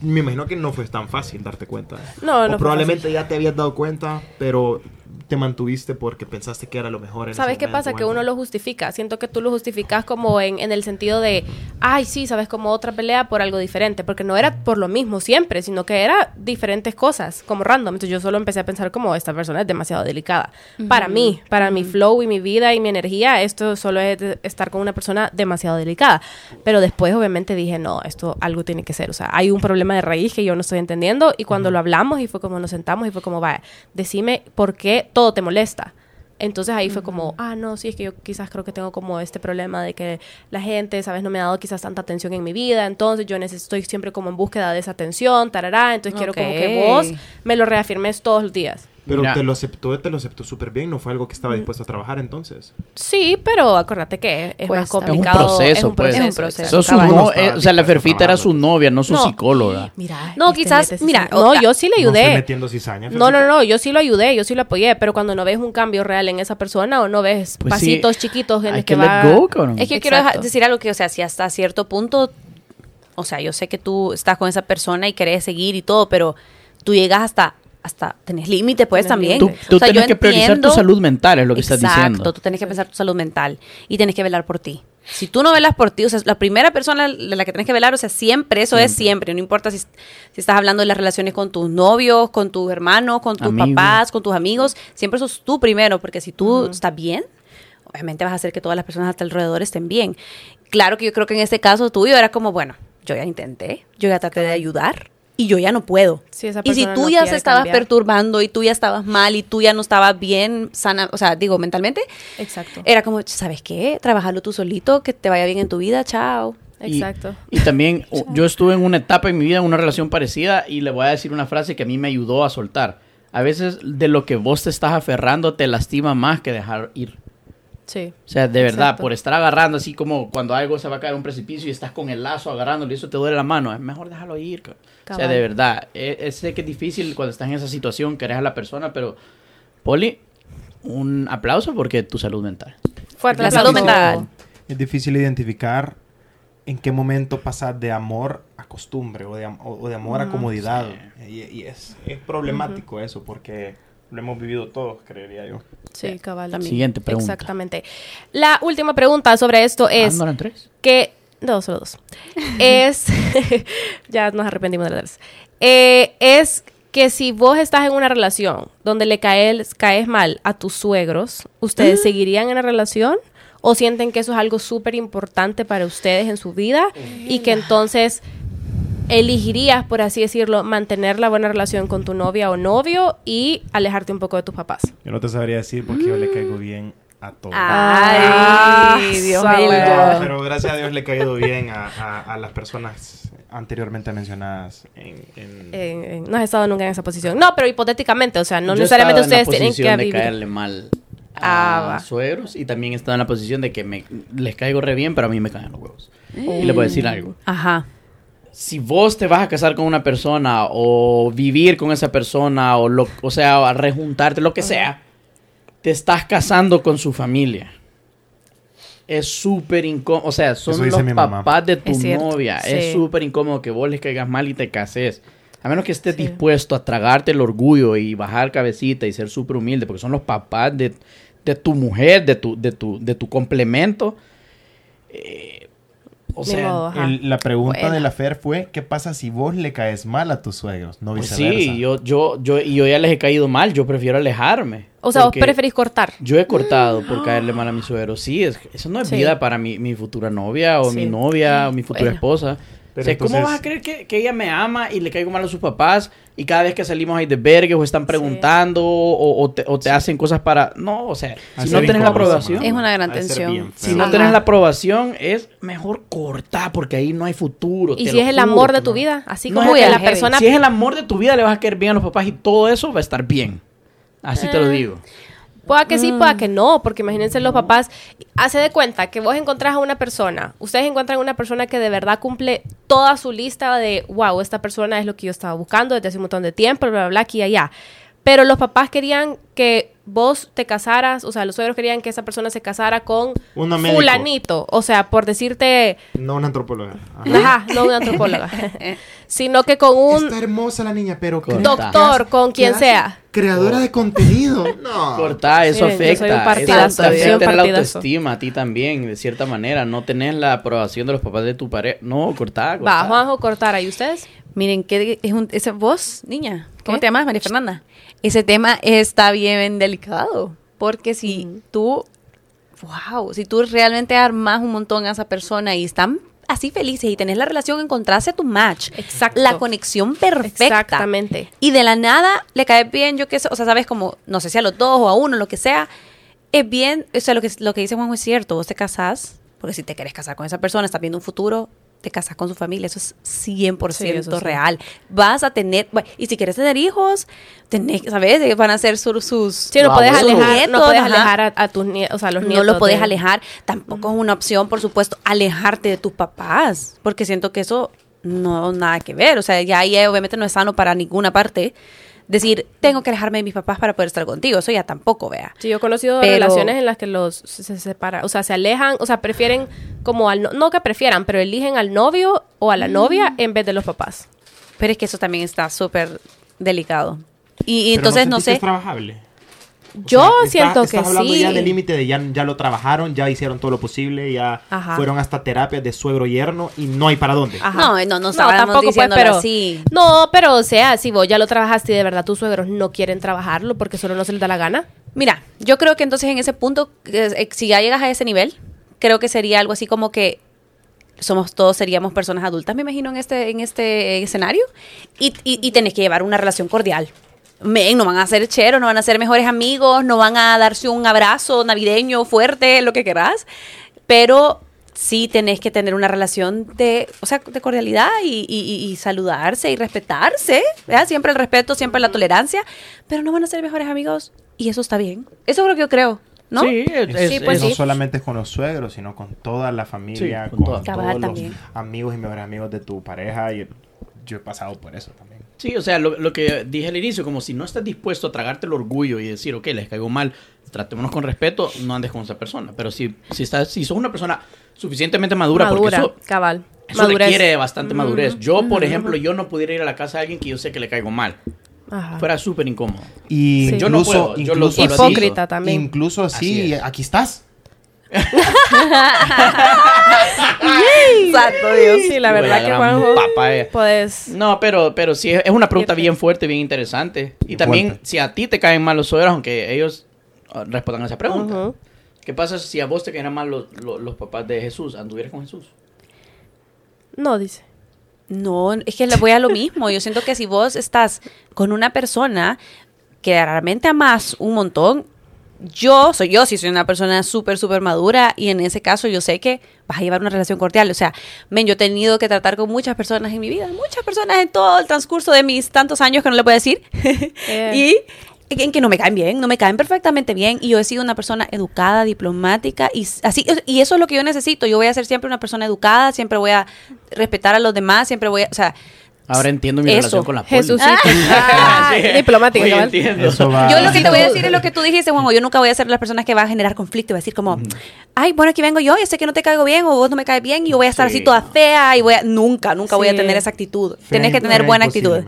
me imagino que no fue tan fácil darte cuenta. No, O no fue probablemente ya te habías dado cuenta, pero te mantuviste porque pensaste que era lo mejor. En ¿Sabes ese qué momento, pasa? Que bueno. uno lo justifica. Siento que tú lo justificas como en, en el sentido de, ay, sí, sabes, como otra pelea por algo diferente. Porque no era por lo mismo siempre, sino que era diferentes cosas, como random. Entonces yo solo empecé a pensar como, esta persona es demasiado delicada. Para mí, para mi flow y mi vida y mi energía, esto solo es estar con una persona demasiado delicada. Pero después, obviamente, dije, no, esto algo tiene que ser. O sea, hay un problema de raíz que yo no estoy entendiendo. Y cuando lo hablamos y fue como nos sentamos y fue como, vaya, decime por qué todo te molesta. Entonces ahí fue como, ah, no, sí, es que yo quizás creo que tengo como este problema de que la gente, ¿sabes? No me ha dado quizás tanta atención en mi vida, entonces yo necesito, estoy siempre como en búsqueda de esa atención, tarará, entonces quiero como que vos me lo reafirmes todos los días. Pero Mira. te lo aceptó, te lo aceptó súper bien, no fue algo que estaba dispuesto a trabajar entonces. Sí, pero acuérdate que es más. Es un complicado. proceso, pues. Es un proceso. Eso es su cabal. no- No estaba eh, o sea, la Ferfita era su novia, no su No. psicóloga. Mira, No, este quizás, mira, No, yo sí le No ayudé. metiendo cizaña. No, no, no, yo sí lo ayudé, yo sí lo apoyé, pero cuando no ves un cambio real en esa persona o no ves Pues sí, pasitos chiquitos en hay los que, que va... go. Es que yo quiero Exacto. deja- decir algo que, o sea, si hasta cierto punto, o sea, yo sé que tú estás con esa persona y querés seguir y todo, pero tú llegas hasta, hasta, tenés límite pues Tenés también. Tú, tú O sea, tienes yo que priorizar tu salud mental, es lo que estás Exacto, diciendo. tú tienes que pensar tu salud mental y tienes que velar por ti. Si tú no velas por ti, o sea, la primera persona de la que tienes que velar, o sea, siempre, eso es siempre, no importa si, si estás hablando de las relaciones con tus novios, con tus hermanos, con tus Amigos. papás, con tus amigos, siempre sos tú primero, porque si tú estás bien, obviamente vas a hacer que todas las personas a tu alrededor estén bien. Claro que yo creo que en este caso tuyo era como, bueno, yo ya intenté, yo ya traté de ayudar y yo ya no puedo. Sí, esa y si tú no ya se estabas cambiar. perturbando y tú ya estabas mal y tú ya no estabas bien sana, o sea, digo, mentalmente, Exacto. era como, ¿sabes qué? Trabajalo tú solito, que te vaya bien en tu vida, chao. Exacto. Y, también yo estuve en una etapa en mi vida, en una relación parecida, y le voy a decir una frase que a mí me ayudó a soltar. A veces de lo que vos te estás aferrando te lastima más que dejar ir. Sí. O sea, de verdad, Exacto. por estar agarrando así como cuando algo se va a caer a un precipicio y estás con el lazo agarrándolo y eso te duele la mano, es mejor dejarlo ir. O sea, de verdad, eh, sé que es difícil cuando estás en esa situación, querés a la persona, pero Poli, un aplauso porque tu salud mental. Fuerte La salud mental. Es difícil identificar en qué momento pasar de amor a costumbre o de, am- o- o de amor a comodidad. Y, y es, es problemático eso porque lo hemos vivido todos, creería yo. Sí, cabal. Siguiente pregunta. Exactamente. La última pregunta sobre esto Ah, es ¿no eran tres? que... No, solo dos. es... ya nos arrepentimos de las tres. Eh, es que si vos estás en una relación donde le caes, caes mal a tus suegros, ¿ustedes seguirían en la relación? ¿O sienten que eso es algo súper importante para ustedes en su vida? Y que entonces elegirías, por así decirlo, mantener la buena relación con tu novia o novio y alejarte un poco de tus papás. Yo no te sabría decir porque yo le caigo bien a todos. Ay, Dios sabe. mío. Pero, gracias a Dios le he caído bien a, a- a las personas anteriormente mencionadas en... en- Eh, eh, no has estado nunca en esa posición. No, pero hipotéticamente, o sea, no Yo necesariamente estaba en la ustedes tienen posición que de vivir. caerle mal Ah, a va. suegros y también estaba en la posición de que me, les caigo re bien, pero a mí me caen los huevos. Y les voy a decir algo. Ajá. Si vos te vas a casar con una persona o vivir con esa persona o lo, o sea, a rejuntarte, lo que sea, te estás casando con su familia. Es súper incómodo. O sea, son los mamá. papás de tu Es novia. sí. Es súper incómodo que vos les caigas mal y te cases. A menos que estés Sí. dispuesto a tragarte el orgullo y bajar cabecita y ser súper humilde, porque son los papás de, de tu mujer, de tu, de tu, de tu complemento. Eh, o sea, modo. Ajá. El- la pregunta Bueno. de la Fer fue, ¿qué pasa si vos le caes mal a tus suegros? No pues viceversa. sí, yo, yo, yo, y yo ya les he caído mal, yo prefiero alejarme. O sea, vos preferís cortar. Yo he cortado por caerle mal a mi suegro. Sí, es, eso no es Sí. vida para mi, mi futura novia o Sí. mi novia o mi futura Bueno. esposa. Pero o sea, ¿cómo entonces- vas a creer que, que ella me ama y le caigo mal a sus papás y cada vez que salimos hay desvergues o están preguntando o, o te, o te hacen cosas para... No, o sea, Ha si de no tenés la aprobación... Es una gran de tensión. Si no Ajá. tenés la aprobación, es mejor cortar porque ahí no hay futuro. Y te si es el juro amor de tu no. vida, así No como es que la persona... Si es el amor de tu vida, le vas a caer bien a los papás y todo eso va a estar bien. Así te lo Eh. digo. Pueda que sí, pueda Mm. que no, porque imagínense los papás, hace de cuenta que vos encontrás a una persona, ustedes encuentran una persona que de verdad cumple toda su lista de, wow, esta persona es lo que yo estaba buscando desde hace un montón de tiempo, bla, bla, bla, aquí y allá. Pero los papás querían que vos te casaras, o sea, los suegros querían que esa persona se casara con Una fulanito, o sea, por decirte, No una antropóloga. Ajá. ajá, no una antropóloga, sino que con un Está hermosa la niña, pero... Con- ¿qué- doctor, con quien sea. Creadora de contenido. No. Cortar, eso Miren, yo soy un afecta. eso yo soy un afecta la autoestima a ti también, de cierta manera. No tenés la aprobación de los papás de tu pareja. No, cortar, Va, Juanjo, cortar, ¿y ustedes? Miren, ¿qué es un, ese, vos, niña? ¿Cómo ¿Qué? te llamas, María Fernanda? Ese tema está bien delicado. Porque si tú, wow, si tú realmente armas un montón a esa persona y están así felices y tenés la relación, encontraste tu match. Exacto. La conexión perfecta. Exactamente. Y de la nada le cae bien, yo qué sé, o sea, sabes como, no sé si a los dos o a uno, lo que sea, es bien, o sea, lo que, lo que dice Juanjo es cierto, vos te casás, porque si te querés casar con esa persona, estás viendo un futuro, te casas con su familia, eso es 100% Sí, eso sí. real. Vas a tener, bueno, y si quieres tener hijos, tenés, ¿sabes? Ellos Van a ser sus... sus Sí, no Wow, puedes alejar, no puedes a, a tus nietos, o sea, los no nietos. lo puedes de- alejar. Tampoco es una opción, por supuesto, alejarte de tus papás, porque siento que eso no nada que ver. O sea, ya ahí eh, obviamente no es sano para ninguna parte. Decir, tengo que alejarme de mis papás para poder estar contigo. Eso ya tampoco, vea. Sí, yo he conocido Pero- relaciones en las que los se, se separan, o sea, se alejan, o sea, prefieren como al, no, no que prefieran, pero eligen al novio o a la novia en vez de los papás. Pero es que eso también está súper delicado. Y, entonces no que sé. es trabajable? Yo sea, está- siento estás que hablando sí. ya del límite de ya, ya lo trabajaron, ya hicieron todo lo posible, ya Ajá. fueron hasta terapias de suegro yerno y no hay para dónde. Ajá. No, no, no estábamos diciéndolo pero, así. No, pero o sea, si vos ya lo trabajaste y de verdad tus suegros no quieren trabajarlo porque solo no se les da la gana. Mira, yo creo que entonces en ese punto, eh, si ya llegas a ese nivel, creo que sería algo así como que somos todos seríamos personas adultas, me imagino, en este, en este escenario, y, y, y tenés que llevar una relación cordial. Men, no van a ser cheros, no van a ser mejores amigos, no van a darse un abrazo navideño fuerte, lo que querás, pero sí tenés que tener una relación de, o sea, de cordialidad y, y- y- saludarse y respetarse, ¿verdad? Siempre el respeto, siempre la tolerancia, pero no van a ser mejores amigos y eso está bien. Eso es lo que yo creo, ¿no? Sí, es, es- Sí, pues es- no sí. solamente con los suegros, sino con toda la familia, Sí, con todos los también. amigos y mejores amigos de tu pareja. Y yo he pasado por eso también. Sí, o sea, lo, lo que dije al inicio, como si no estás dispuesto a tragarte el orgullo y decir, ok, les caigo mal, tratémonos con respeto, no andes con esa persona. Pero si, si, estás, si sos una persona suficientemente madura, Madura, porque eso, cabal. eso Madurez. requiere bastante madurez. Yo, por ejemplo, yo no pudiera ir a la casa de alguien que yo sé que le caigo mal. Ajá. Fuera súper incómodo. Y Sí. Yo no incluso, puedo, yo lo incluso así- Hipócrita también. Incluso así, Así aquí estás. Santo Dios. Sí, la verdad que Juanjo, papaya. pues... No, pero, pero sí, es es una pregunta bien fuerte, bien interesante. Y también, Fuerte. si a ti te caen mal los suegros, aunque ellos ah, respondan a esa pregunta. ¿Qué pasa si a vos te caeran mal los, los, los papás de Jesús? ¿Anduvieras con Jesús? No, dice. No, es que le voy a lo mismo. Yo siento que si vos estás con una persona que realmente amas un montón, yo soy yo, si soy una persona súper, súper madura y en ese caso yo sé que vas a llevar una relación cordial. O sea, men, yo he tenido que tratar con muchas personas en mi vida, muchas personas en todo el transcurso de mis tantos años que no le puedo decir. Eh. y en que no me caen bien, no me caen perfectamente bien y yo he sido una persona educada, diplomática y así y eso es lo que yo necesito. Yo voy a ser siempre una persona educada, siempre voy a respetar a los demás, siempre voy a, o sea, Ahora entiendo mi Eso. relación con la poli. Jesucito. Ah, Sí. Hoy entiendo. Eso va. Yo lo que te voy a decir es lo que tú dijiste, Juanjo. Yo nunca voy a ser la persona que va a generar conflicto y va a decir como, ay, bueno, aquí vengo yo, yo sé que no te caigo bien o vos no me caes bien y yo voy a estar Sí. así toda fea y voy a... Nunca, nunca voy a Sí. tener esa actitud. Fea Tienes que tener buena actitud.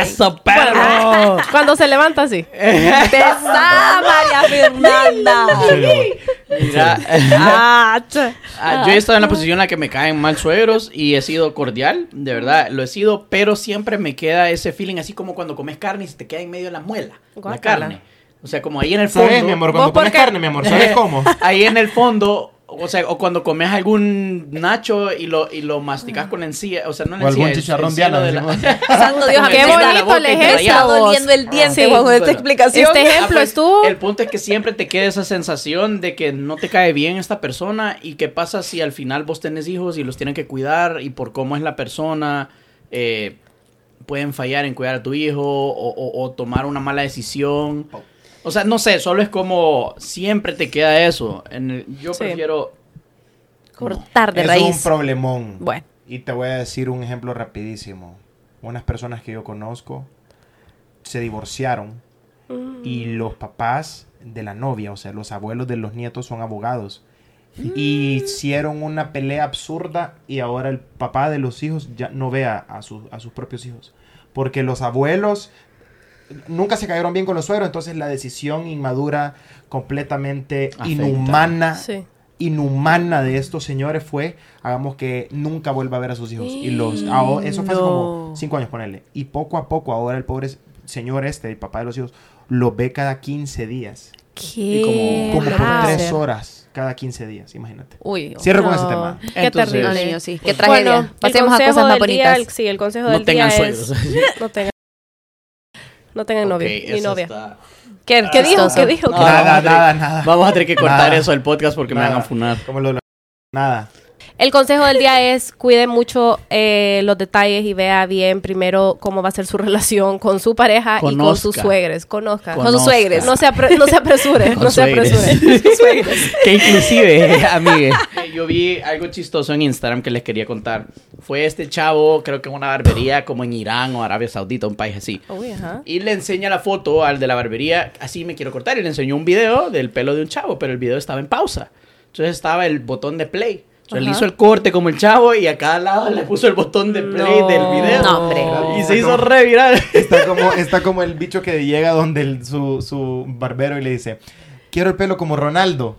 ¡Eso, perro! Cuando se levanta, sí. ¡Pesá, María Fernanda! Sí. Mira, Ah, ah, yo he estado en la posición en la que me caen mal suegros y he sido cordial, de verdad, lo he pero siempre me queda ese feeling así como cuando comes carne y se te queda en medio de la muela, la carne. O sea, como ahí en el fondo. ¿Sabes, mi amor? Cuando ¿Vos por comes carne, mi amor, ¿sabes cómo? Ahí en el fondo, o sea, o cuando comes algún nacho y lo, y lo masticas con encía, o sea, no la O algún encía, el- chicharrón el de la- Santo Dios, Qué bonito es me rayas. está eso. doliendo el diente Sí. bajo esta explicación. Este Ah, ejemplo pues, estuvo. El punto es que siempre te queda esa sensación de que no te cae bien esta persona y qué pasa si al final vos tenés hijos y los tienen que cuidar y por cómo es la persona eh, pueden fallar en cuidar a tu hijo o, o- o tomar una mala decisión. O sea, no sé, solo es como siempre te queda eso. En el- yo Sí. prefiero... Cortar de es raíz. un problemón. Bueno. Y te voy a decir un ejemplo rapidísimo. Unas personas que yo conozco se divorciaron y los papás de la novia, o sea, los abuelos de los nietos son abogados. Y hicieron una pelea absurda y ahora el papá de los hijos ya no ve a, a sus- a sus propios hijos. Porque los abuelos nunca se cayeron bien con los suegros, entonces la decisión inmadura, completamente Afecta. inhumana, Sí. inhumana de estos señores fue, hagamos que nunca vuelva a ver a sus hijos. Y los, eso fue hace como cinco años, ponerle. Y poco a poco, ahora el pobre señor este, el papá de los hijos, lo ve cada 15 días. ¿Qué? como- Como por tres horas cada 15 días, imagínate. Uy, Cierro con No, ese tema. Qué Entonces- terrible. No, niño, sí. Qué tragedia. Bueno, Pasemos a cosas más día, bonitas. el- sí, el consejo No del tengan día suegros. es... No tengan... No tengan novio, Ok, ni novia. está- ¿Qué, ¿Qué dijo? ¿Qué dijo? No, ¿Qué- vamos a nada, nada, nada. Vamos a tener que cortar Nada. eso del podcast porque me Nada. van a funar. Como lo Nada. El consejo del día es cuide mucho eh, los detalles y vea bien primero cómo va a ser su relación con su pareja y con Conozca. sus suegres. Conozca. Con sus suegres. No se, apre- no se apresure, Con no se suegres. apresure. que inclusive, amigue. Yo vi algo chistoso en Instagram que les quería contar. Fue este chavo, creo que en una barbería como en Irán o Arabia Saudita, un país así. Uy, ajá. Y le enseña la foto al de la barbería, así me quiero cortar, y le enseñó un video del pelo de un chavo, pero el video estaba en pausa. Entonces estaba el botón de play. Ajá. hizo el corte como el chavo y a cada lado le puso el botón de play No. del video. No, hombre. Y se hizo re viral. Está como, está como el bicho que llega donde el- su, su barbero y le dice, quiero el pelo como Ronaldo.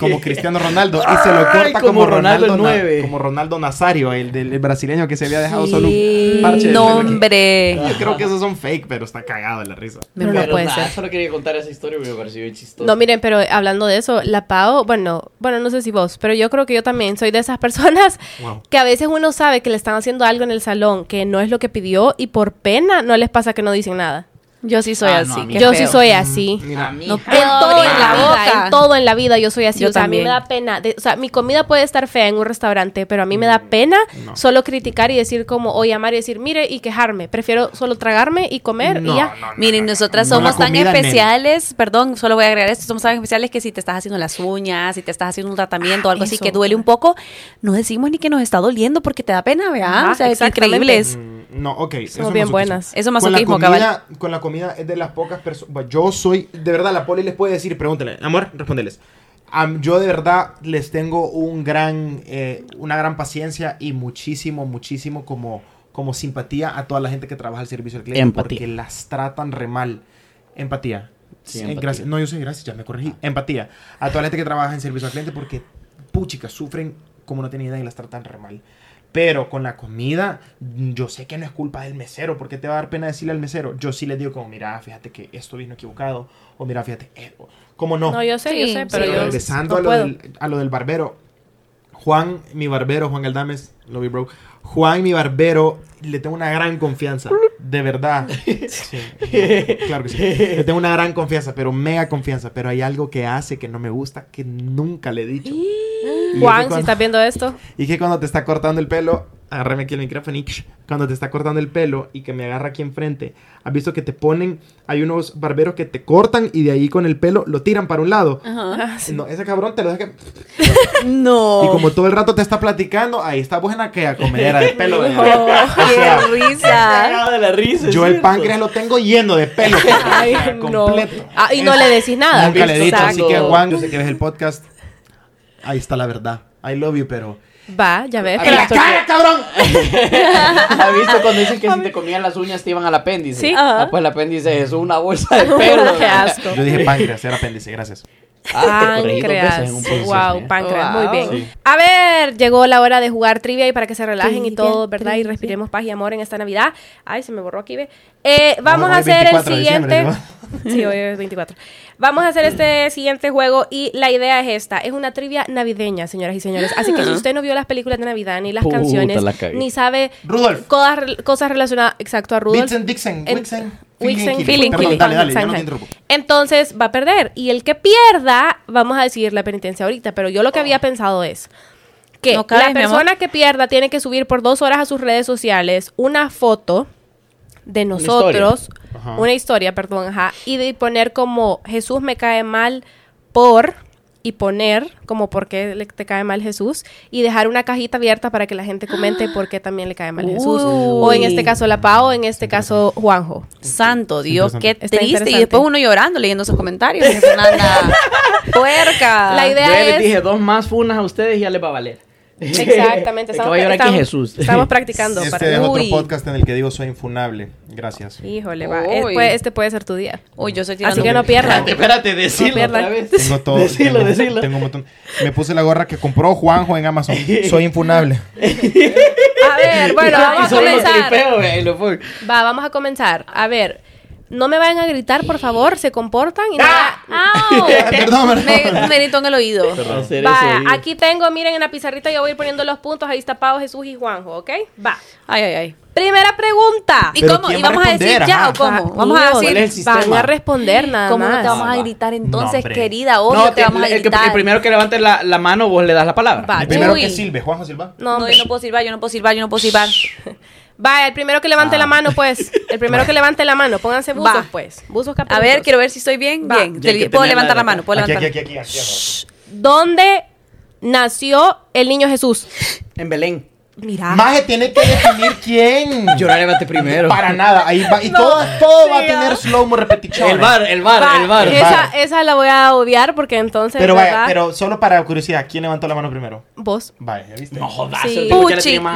Como Cristiano Ronaldo. Y se lo Ay, corta como como, Ronaldo Ronaldo, Na- 9. como Ronaldo Nazario, el, del el brasileño que se había dejado solo un parche de No, pelo aquí. hombre. Yo creo que esos son fake, pero está cagado la risa. Pero no puede nada, ser. Solo quería contar esa historia porque me pareció bien chistoso. No, miren, pero hablando de eso, la Pau, bueno, bueno, no sé si vos, pero yo creo que yo también soy de esas personas Wow. que a veces uno sabe que le están haciendo algo en el salón que no es lo que pidió y por pena no les pasa que no dicen nada. Yo sí soy Ah, así. yo sí soy así. Mira, A mí. No En todo en la boca. vida, en todo en la vida yo soy así. Yo o sea, a mí también. me da pena. de- o sea, mi comida puede estar fea en un restaurante, pero a mí me da pena no. solo criticar y decir como, o llamar y decir, mire, y quejarme. Prefiero solo tragarme y comer No, y ya. no, no, Miren, no, no. nosotras somos tan especiales, perdón, solo voy a agregar esto, somos tan especiales que si te estás haciendo las uñas, si te estás haciendo un tratamiento o algo así que duele un poco, no decimos ni que nos está doliendo porque te da pena, ¿verdad? Ajá, o sea, es increíble. Mm, No, ok. eso Somos bien masoquismo. buenas. Eso es Con la, masoquismo, cabal. con la comida es de las pocas personas. Yo soy, de verdad, la poli les puede decir, pregúntale, amor, respóndeles. Am, yo de verdad les tengo un gran, eh, una gran paciencia y muchísimo, muchísimo como, como simpatía a toda la gente que trabaja al servicio al cliente Empatía. porque las tratan re mal. Empatía. Sí, Eh, empatía. gracias. No, yo soy gracias, ya me corregí. Empatía. A toda la gente que trabaja en servicio al cliente porque, puchicas, sufren como no tienen idea y las tratan re mal. Pero con la comida, yo sé que no es culpa del mesero, porque te va a dar pena decirle al mesero. Yo sí les digo como, mira, fíjate que esto vino equivocado, o mira, fíjate, eh, o- ¿cómo no? No, yo sé, yo sé, pero sí. yo Regresando no a, lo puedo. del, a lo del barbero, Juan, mi barbero, Juan Galdames, lo vi, bro. Juan, mi barbero, le tengo una gran confianza, de verdad. Sí, claro que sí. Le tengo una gran confianza, pero mega confianza, pero hay algo que hace que no me gusta, que nunca le he dicho. Y Juan, si estás viendo esto, y que cuando te está cortando el pelo, agárrame aquí el micrófono y cuando te está cortando el pelo y que me agarra aquí enfrente, has visto que te ponen, hay unos barberos que te cortan y de ahí con el pelo lo tiran para un lado. Ah, sí. No, ese cabrón te lo deja que... No. Y como todo el rato te está platicando, ahí está vos en la que comedera de pelo. ¿verdad? Oh, O sea, ¡Qué risa! De la risa. yo el páncreas lo tengo lleno de pelo. Ay, no. completo. Ah, y no le decís nada. Nunca le he dicho, así que Juan, yo sé que ves el podcast. Ahí está la verdad. I love you, pero... Va, ya ves. Que la- ¡Cara, cabrón! ¿Has visto cuando dicen que si te comían las uñas te iban al apéndice? Sí. Ah, pues el apéndice es una bolsa de pelo. Qué asco. Yo dije páncreas, era apéndice, gracias. Ah, Páncreas. Wow, páncreas. Wow. Muy bien. Sí. A ver, llegó la hora de jugar trivia y para que se relajen y todo, ¿verdad? Y respiremos paz y amor en esta Navidad. Ay, se me borró aquí, ve. Eh, vamos a hacer el 24 de diciembre, siguiente. Sí, hoy es 24. Vamos a hacer este siguiente juego y la idea es esta. Es una trivia navideña, señoras y señores. Así que si usted no vio las películas de Navidad, ni las Puta, canciones, la ni sabe Rudolf. cosas, cosas relacionadas, exacto, a Rudolf. Vixen, Dixon, En- Wixen, Wixen, Feeling, Feeling, Feeling. Dale, dale, yo no te. Entonces va a perder. Y el que pierda, vamos a decir la penitencia ahorita. Pero yo lo que había pensado es que No cabes, la persona que pierda tiene que subir por dos horas a sus redes sociales una foto de nosotros, Ajá. una historia, perdón, ajá, y de poner como Jesús me cae mal por y poner como por qué le- te cae mal Jesús y dejar una cajita abierta para que la gente comente por qué también le cae mal Jesús o en este caso la Pau, en este caso Juanjo. Santo Dios, qué triste. Y después uno llorando leyendo esos comentarios. Fernanda puerca. La idea Yo ya les es- dije dos más funas a ustedes y ya les va a valer. Exactamente. El que va a llorar aquí es estamos- Jesús. Estamos practicando. Este para- es otro Uy. podcast en el que digo soy infunable. Gracias. Híjole, va. Este puede ser tu día. Uy, yo soy. Así que no pierdan. Espérate, espérate, decilo No otra vez. Tengo todo. Decilo, tengo, decilo. tengo un montón. Me puse la gorra que compró Juanjo en Amazon. Soy infunable. A ver, bueno, vamos a comenzar. tripeo. Va, vamos a comenzar. A ver, no me vayan a gritar, por favor. Se comportan y nada. ¡Au! Perdón, perdón. Me, merito en el oído. Va, aquí tengo, miren en la pizarrita, yo voy a ir poniendo los puntos. Ahí está Pau, Jesús y Juanjo, ¿ok? Va. Ay, ay, ay. Primera pregunta. ¿Y cómo? ¿quién ¿Y a vamos a decir ya Ajá. o cómo? Va, Vamos a Dios, ¿Cuál es el decir. Van a responder nada ¿Cómo no te vamos a gritar No, entonces, querida? Obvio No, te vamos a el, que- gritar. el primero que levante la, la mano, vos le das la palabra. Va, El primero Uy. que silbe, Juanjo Silva. No, No, yo no puedo silbar, yo no puedo silbar, yo no puedo silbar. Va, el primero que levante la mano, pues. El primero que levante la mano. Pónganse buzos, Va. pues. Buzos A caperucos. ver, quiero ver si estoy bien. Va. Bien. Puedo levantar la mano, puedo Aquí, levantar. aquí, aquí, aquí. aquí. ¿Dónde nació el niño Jesús? En Belén. Mira. Maje tiene que definir quién. Yo la levanté primero. Para nada. Ahí va. Y todo, todo va a tener slow-mo repetición. El bar, el bar, Va, el bar. Esa, esa la voy a odiar porque entonces. Pero vaya, ¿verdad? pero solo para curiosidad, ¿quién levantó la mano primero? Vos. Vaya, ¿viste? No jodas. Sí. Puchica.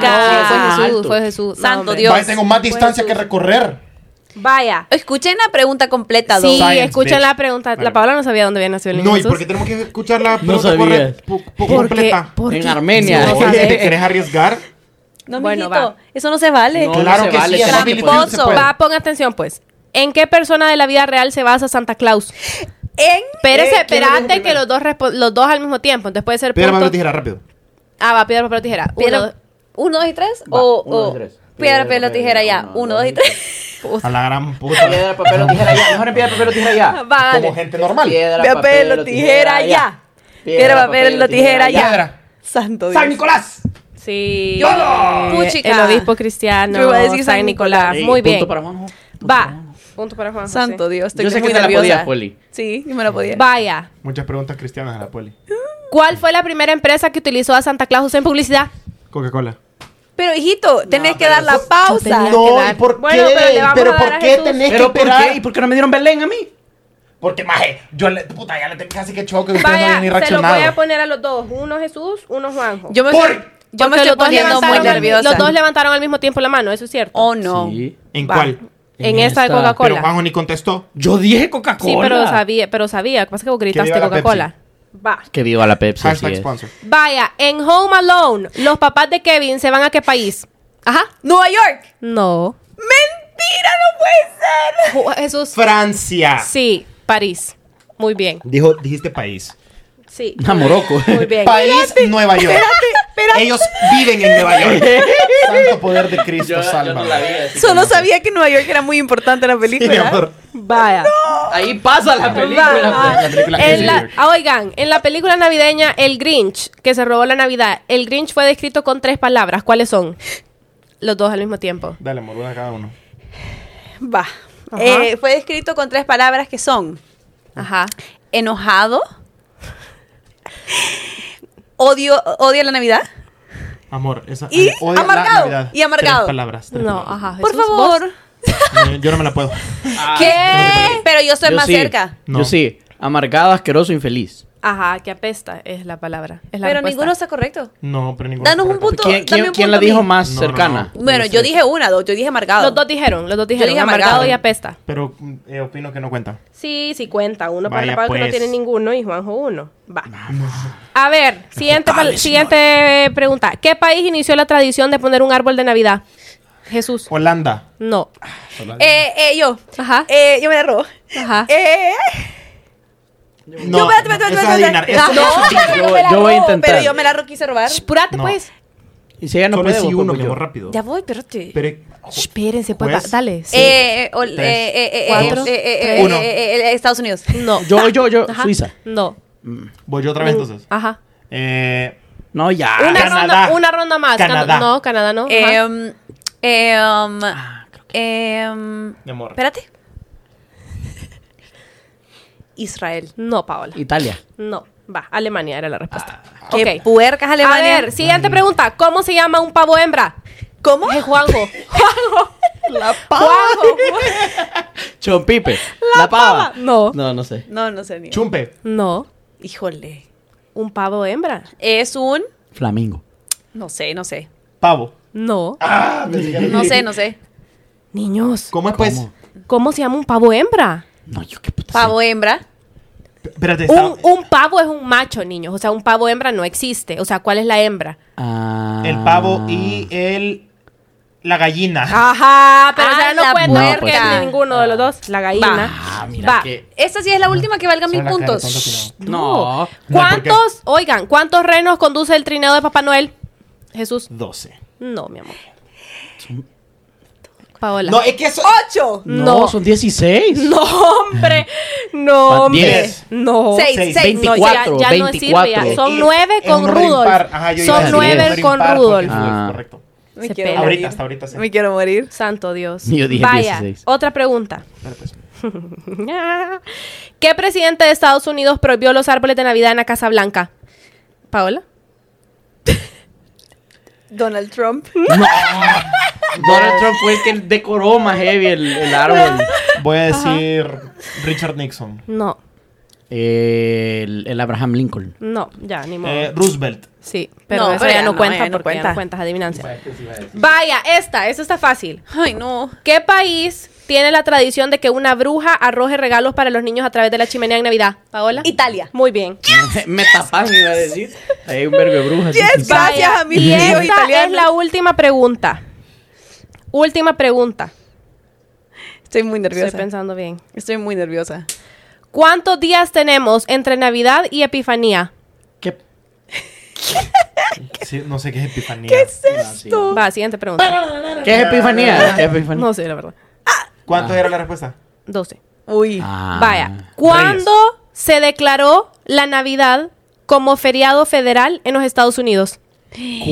fue Jesús, fue Jesús. No, Santo hombre. Dios. Vaya, tengo más distancia que recorrer. Vaya. Escuchen la pregunta completa, Sí. Science, escuchen bitch. la pregunta. La. Paola no sabía dónde había nacido el niño No, ¿y por qué tenemos que escuchar la No pregunta sabía. correcta? Po- po- ¿Por qué? completa? ¿Por En? Armenia. No Oye. ¿te querés arriesgar? No, Bueno, mijito, va. eso no se vale. No, Claro se que vale, sí. Va, pon atención, pues. ¿En qué persona de la vida real se basa Santa Claus? En Espérese, Eh, ¿quién lo dijo espérate que los dos, los dos al mismo tiempo. Entonces puede ser Piedra, punto- papel, tijera, rápido. Ah, va, piedra, papel o tijera. Uno, piedra, uno, dos y tres. Va, o, uno, dos y tres. Piedra, papel o tijera ya. uno, dos y tres. A la gran puta. Piedra, papel o tijera ya. Mejor en piedra, papel o tijera ya. Va, dale. Como gente normal. Piedra, Papel o tijera ya. Piedra, papel o tijera ya. Piedra. Santo Dios. ¡San Nicolás! Sí. Yo- Eh, Puchica. El obispo cristiano. Yo iba a decir San Nicolás. Ey, Muy punto bien. para Juanjo. Va. Punto para Juan. Santo Dios, estoy Yo sé que te la podías, Poli. Sí, yo me la podía. Vaya. Muchas preguntas cristianas a la poli. ¿Cuál fue la primera empresa que utilizó a Santa Claus en publicidad? Coca-Cola. Pero, hijito, tenés que pero dar la pausa. No, dar- ¿y por qué? Bueno, pero le vamos ¿Pero a dar por qué Jesús. tenés que ¿Pero por esperar? qué? ¿Y por qué no me dieron Belén a mí? Porque, maje, yo le, puta, ya le tengo casi que choque y ustedes no Vaya, habían ni se los reaccionado. voy a poner a los dos. Uno Jesús, uno Juanjo. Yo me, Por- estoy, yo me estoy poniendo muy nerviosa. Los dos levantaron al mismo tiempo la mano, eso es cierto. Oh, no. Sí. ¿En Va. cuál? En, En esta de esta. Coca-Cola. Pero Juanjo ni contestó. Yo dije Coca-Cola. Sí, pero sabía, pero sabía. Lo que pasa es que vos gritaste Coca-Cola. Va. Que viva la Pepsi. Hashtag así es. sponsor. Vaya, en Home Alone, los papás de Kevin se van a qué país? Ajá. Nueva York. No. Mentira, no puede ser. Jesús. Francia. Sí, París. Muy bien. Dijo, dijiste país. Sí. A Morocco. Muy bien. País Nueva York. Ellos viven en Nueva York. Santo poder de Cristo, salva. Solo sabía que Nueva York era muy importante en la película. Vaya. Ahí pasa la película. va. La película En la- New York. ah, oigan, en la película navideña El Grinch, que se robó la Navidad, el Grinch fue descrito con tres palabras. ¿Cuáles son? Los dos al mismo tiempo. Dale, amor, una cada uno. Va. Eh, fue descrito con tres palabras que son Ajá. enojado, odio, odio la Navidad. Amor, esa. Y eh, odia la amargado, Navidad. y amargado. Tres palabras. tres No, palabras. ajá. Por favor. ¿vos? No, yo no me la puedo. ¿Qué? no Pero yo estoy Yo más sí. cerca. No. Yo sí. Amargado, asqueroso, infeliz. Ajá, que apesta es la palabra. Es la Pero respuesta. ninguno está correcto. No, pero ninguno. Danos está un punto. ¿Quién, dame quién- un quién punto la dijo más No, no, cercana? no. Bueno, No yo sé. dije una, dos. Yo dije amargado. Los dos dijeron, los dos dijeron. dije amargado. amargado. y apesta. Pero eh, opino que no cuenta. Sí, sí cuenta. Uno para Vaya, Pau que no pues. tiene ninguno y Juanjo uno. Va. A ver, siguiente, siguiente pregunta. ¿Qué país inició la tradición de poner un árbol de Navidad? Jesús. Holanda. No. Eh, eh, yo. Ajá. Eh, yo me la robo. Ajá. Eh, No, yo, espérate, espérate, espérate, espérate. No, no Yo- yo me la yo voy a intentar. Pero yo me la quise robar. No. pues. Y si ella no Solo puede, vos, uno, amor, rápido. Ya voy, espérate. Pero, Espérense, pues. Dale. sí. Eh, eh, eh, eh, Cuatro. eh, eh, eh, Uno. eh, eh, eh, Estados Unidos. No. Yo, yo, yo. Ajá. Suiza. No. voy yo otra vez Nin- entonces. Ajá. Eh, No, ya. Una Canadá. ronda, una ronda más. Can- Canadá. No, Canadá no. Em, em, Ah, creo mi amor. espérate. Israel. No, Paola. Italia. No. Va, Alemania era la respuesta. Qué Ok. puercas A Alemania. ver, siguiente pregunta. ¿Cómo se llama un pavo hembra? ¿Cómo? Es Juanjo. Juanjo. La Juanjo. Chompipe. La, pava. No. No, no sé. No, no sé ni. Chumpe. No. Híjole. Un pavo hembra. Es un. Flamingo. No sé, no sé. Pavo. No. Ah, No sé, no sé. Niños, ¿Cómo es pues? ¿Cómo? ¿cómo se llama un pavo hembra? No, yo qué puta. Pavo hembra. Espérate, Un, un pavo es un macho, niños. O sea, un pavo hembra no existe. O sea, ¿cuál es la hembra? Ah. el pavo y el. La gallina. Ajá, pero Ah, sea, no cuenta puerca. porque es de ninguno de los dos. La gallina. Ah, mira Va. que. Esta sí es la última que valga mil puntos. no. No. ¿Cuántos, oigan, cuántos renos conduce el trineo de Papá Noel? Jesús. 12. No, mi amor. Paola. No, es que eso. ¡Ocho! No, No. son 16. No, hombre. No, hombre. diez. No. Seis, Seis, seis. No, ya, 24, ya no sirve. ya. 24. Son Es- nueve es con un número Rudolf. Ajá, Son decir, nueve es un número con impar porque Rudolf. Ah. Correcto. Me Se quiero. Ahorita, hasta ahorita sí. Me quiero morir. Santo Dios. Yo dije Vaya, 16. otra pregunta. Dale, pues. ¿Qué presidente de Estados Unidos prohibió los árboles de Navidad en la Casa Blanca? ¿Paola? Donald Trump. Donald Trump fue el que decoró más heavy el, el árbol. Voy a decir Richard Nixon. No, el, el Abraham Lincoln. no, ya, ni modo. Eh, Roosevelt. sí, pero No, eso pero ya ya no cuenta ya no porque ya cuenta. no cuentas adivinancia. Vaya, esta, esta está fácil. Ay, no. ¿Qué país tiene la tradición de que una bruja arroje regalos para los niños a través de la chimenea en Navidad? ¿Paola? Italia. Muy bien. Me tapas, me iba a decir. Hay un verbo. Yes, va. Gracias a mis y esta italianos. es la última pregunta. Última pregunta. Estoy muy Estoy nerviosa. pensando bien. Estoy muy nerviosa. ¿Cuántos días tenemos entre Navidad y Epifanía? ¿Qué? Sí, no sé qué es Epifanía. ¿Qué es esto? Va, siguiente pregunta. ¿Qué es epifanía? ¿Qué es epifanía? No sé, la verdad. ¿Cuánto era la respuesta? 12. Uy. Ah. Vaya. ¿Cuándo se declaró la Navidad como feriado federal en los Estados Unidos?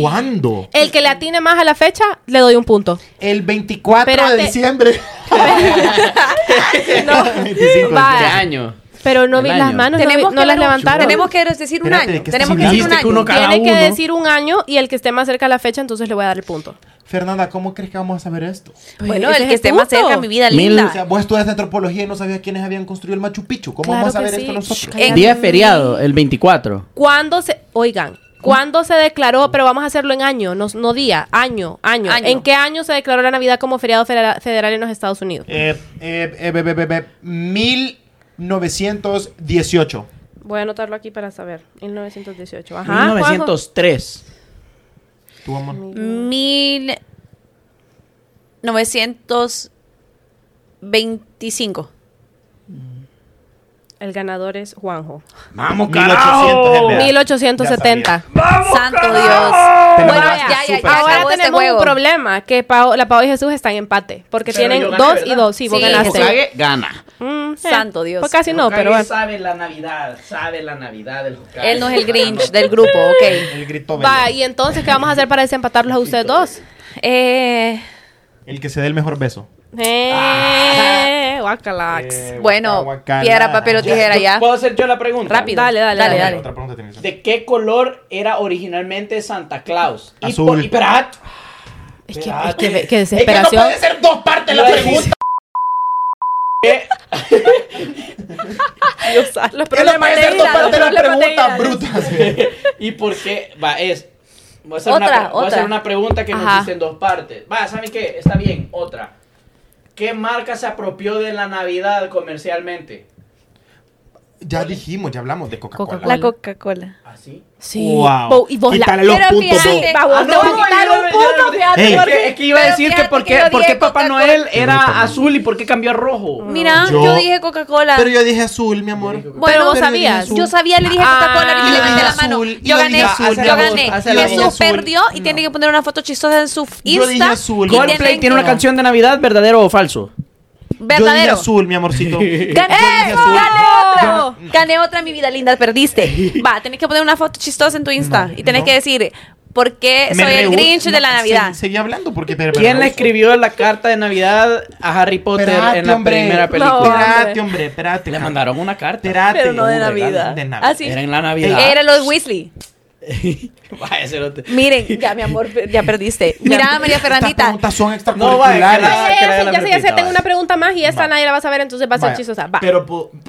¿Cuándo? El que le atine más a la fecha, le doy un punto. El 24 de diciembre. No. 25 de Vaya. ¿Qué año? Pero no vi las manos, no, Tenemos las levantaron. Tenemos que decir un Espérate, año. ¿qué Tenemos que decir un que año. Tiene que decir un año y el que esté más cerca a la fecha, entonces le voy a dar el punto. Fernanda, ¿cómo crees que vamos a saber esto? Bueno, Ese el que esté más cerca, mi vida Mil- linda. O sea, vos estudiaste antropología y no sabías quiénes habían construido el Machu Picchu. ¿Cómo Claro vamos a ver sí. esto nosotros? Cállate. Día feriado, el 24. ¿Cuándo se, oigan, cuándo se declaró, pero vamos a hacerlo en año, no, no día, año, año, Año. ¿En qué año se declaró la Navidad como feriado federa- federal en los Estados Unidos? Eh, eh, eh, be- be- be- be- 1918. Voy a anotarlo aquí para saber. 1918. Ajá. 1903. Tu amor. Mil novecientos veinticinco. Juanjo. El ganador es Juanjo. ¡Vamos, 1800 es verdad. 1870. Santo Dios. Bueno, ya, ya, Ahora este tenemos juego. un problema, que Pao- la Pau y Jesús están en empate, porque Pero tienen gané, dos y dos. Sí, vos Sí, ganaste. Hokage gana. Mm, sí. Santo Dios. Pues casi no, pero bueno. sabe la Navidad, sabe la Navidad del Hokage. Él no es el Grinch del grupo, ok. El grito Va, y entonces, ¿qué vamos a hacer para desempatarlos a ustedes dos? Eh, El que se dé el mejor beso. Eh, guacalax. Eh, bueno, guacala. piedra, papel o tijera ya. ¿Puedo hacer yo la pregunta? Rápido. Dale, dale, dale. dale. dale. Otra pregunta tiene que. ¿De qué color era originalmente Santa Claus? Y Azul. por- Y, esperad. Es que, es que, ve- qué Es que no desesperación. puede ser dos partes la pregunta. Los ¿Qué no problemas puede de ser dos ira, los partes de la problemas de pregunta, ira. brutas? ¿Y por qué? Va, es. Voy a hacer, Otra, una, voy a hacer otra. una pregunta que nos Ajá. dice en dos partes. Va, ¿saben qué? Está bien, otra. ¿Qué marca se apropió de la Navidad comercialmente? Ya dijimos, ya hablamos de Coca-Cola. La Coca-Cola. ¿Así? Sí. Wow. Y vos la... Los Pero puntos, fíjate, Ah, te voy a no, quitar un punto, fíjate. Es porque- que, es que iba a decir que por qué, por Papá. Noel era azul y por qué cambió a rojo. Mira, Yo- yo, dije Coca-Cola. Pero yo dije azul, mi amor. Pero vos Pero sabías. Yo sabía, le dije Ah, Coca-Cola y le dije la mano. Yo gané, azul, yo gané. Jesús perdió y tiene que poner una foto chistosa en su Insta. Yo dije azul. Coldplay tiene una canción de Navidad, ¿verdadero o falso? Yo dije Verdadero. azul, mi amorcito. Gané, Yo azul. gané otra. Gané otra, mi vida linda, perdiste. Va, tenés que poner una foto chistosa en tu Insta No, y tenés no. que decir por qué soy el Grinch de la Navidad. se- Seguí hablando porque... pero- ¿Quién le escribió la carta de Navidad a Harry Potter en la hombre. primera No. película? Espérate, hombre, espérate. Le mandaron una carta. Espérate. Pero no de Navidad. De Navidad. Ah, sí. Era en la Navidad. Era los Weasley. Vaya, cerote. Miren, ya mi amor, ya perdiste. Mira, María Estas Fernandita. preguntas son No, vaya, extracurriculares. que la- Ya sé, ya sé, la ya sé, ya sé, repita, tengo vaya. una pregunta más y esta Va. nadie la va a saber, entonces va a ser Vaya, chistosa. Va. Pero,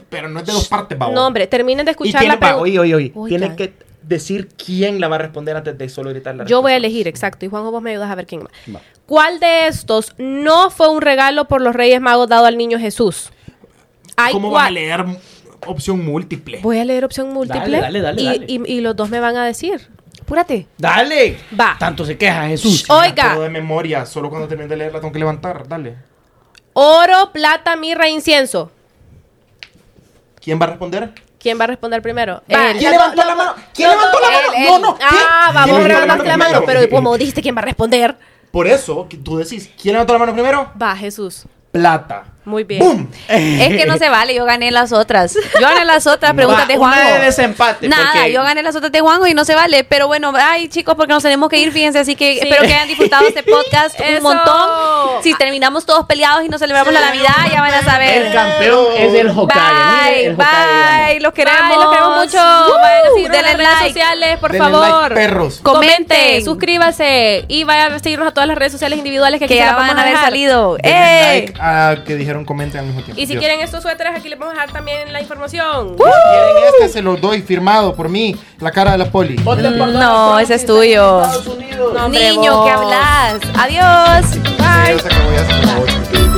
pero no es de dos partes, babo. No, hombre, terminen de escuchar la va, pregunta. oye, oye, oye. Ya. que decir quién la va a responder antes de solo gritar la Yo voy a elegir, exacto. Y Juanjo, vos me ayudas a ver quién más. Va. ¿Cuál de estos no fue un regalo por los Reyes Magos dado al niño Jesús? Hay ¿Cómo vas a leer opción múltiple? Voy a leer opción múltiple. dale, dale, y, dale. y- y los dos me van a decir. Apúrate. Dale. Va. Tanto se queja Jesús. Oiga. Todo de memoria. Solo cuando termine de leerla tengo que levantar. Dale. Oro, plata, mirra, incienso. ¿Quién va a responder? ¿Quién va a responder primero? Va, Él. ¿Quién levantó la mano? ¿Quién levantó la mano? él, No, no. ¿quién? Ah, ¿Quién vamos, levantó levantaste la mano. Pero como dijiste, ¿quién va a responder? Por eso, tú decís, ¿quién levantó la mano primero? Va, Jesús. Plata. Muy bien. ¡Bum! Es que no se vale, yo gané las otras. Yo gané las otras preguntas Va, de una Juanjo. de desempate. Nada, porque- yo gané las otras de Juanjo y no se vale. Pero bueno, ay chicos, porque nos tenemos que ir, fíjense. Así que Sí. espero que hayan disfrutado este podcast un Eso. montón. Si terminamos todos peleados y no celebramos la Navidad, ya van a El saber. campeón es el Hokage. Bye, el Hokage bye, los queremos. Bye, los queremos mucho. Woo, Vayan denle redes sociales, por Denle favor. like, perros. Comente, Comenten. suscríbase y vayan a seguirnos a todas las redes sociales individuales que, Que aquí ya van a haber salido. Denle ¡Eh! like a que dijeron comenten al mismo tiempo. Y si Dios. quieren estos suéteres, aquí les vamos a dejar también la información. Si quieren este, se los doy firmado por mí, la cara de la poli. Por No, ese es tuyo. No, hombre, Niño. ¿qué hablas? Adiós. Sí,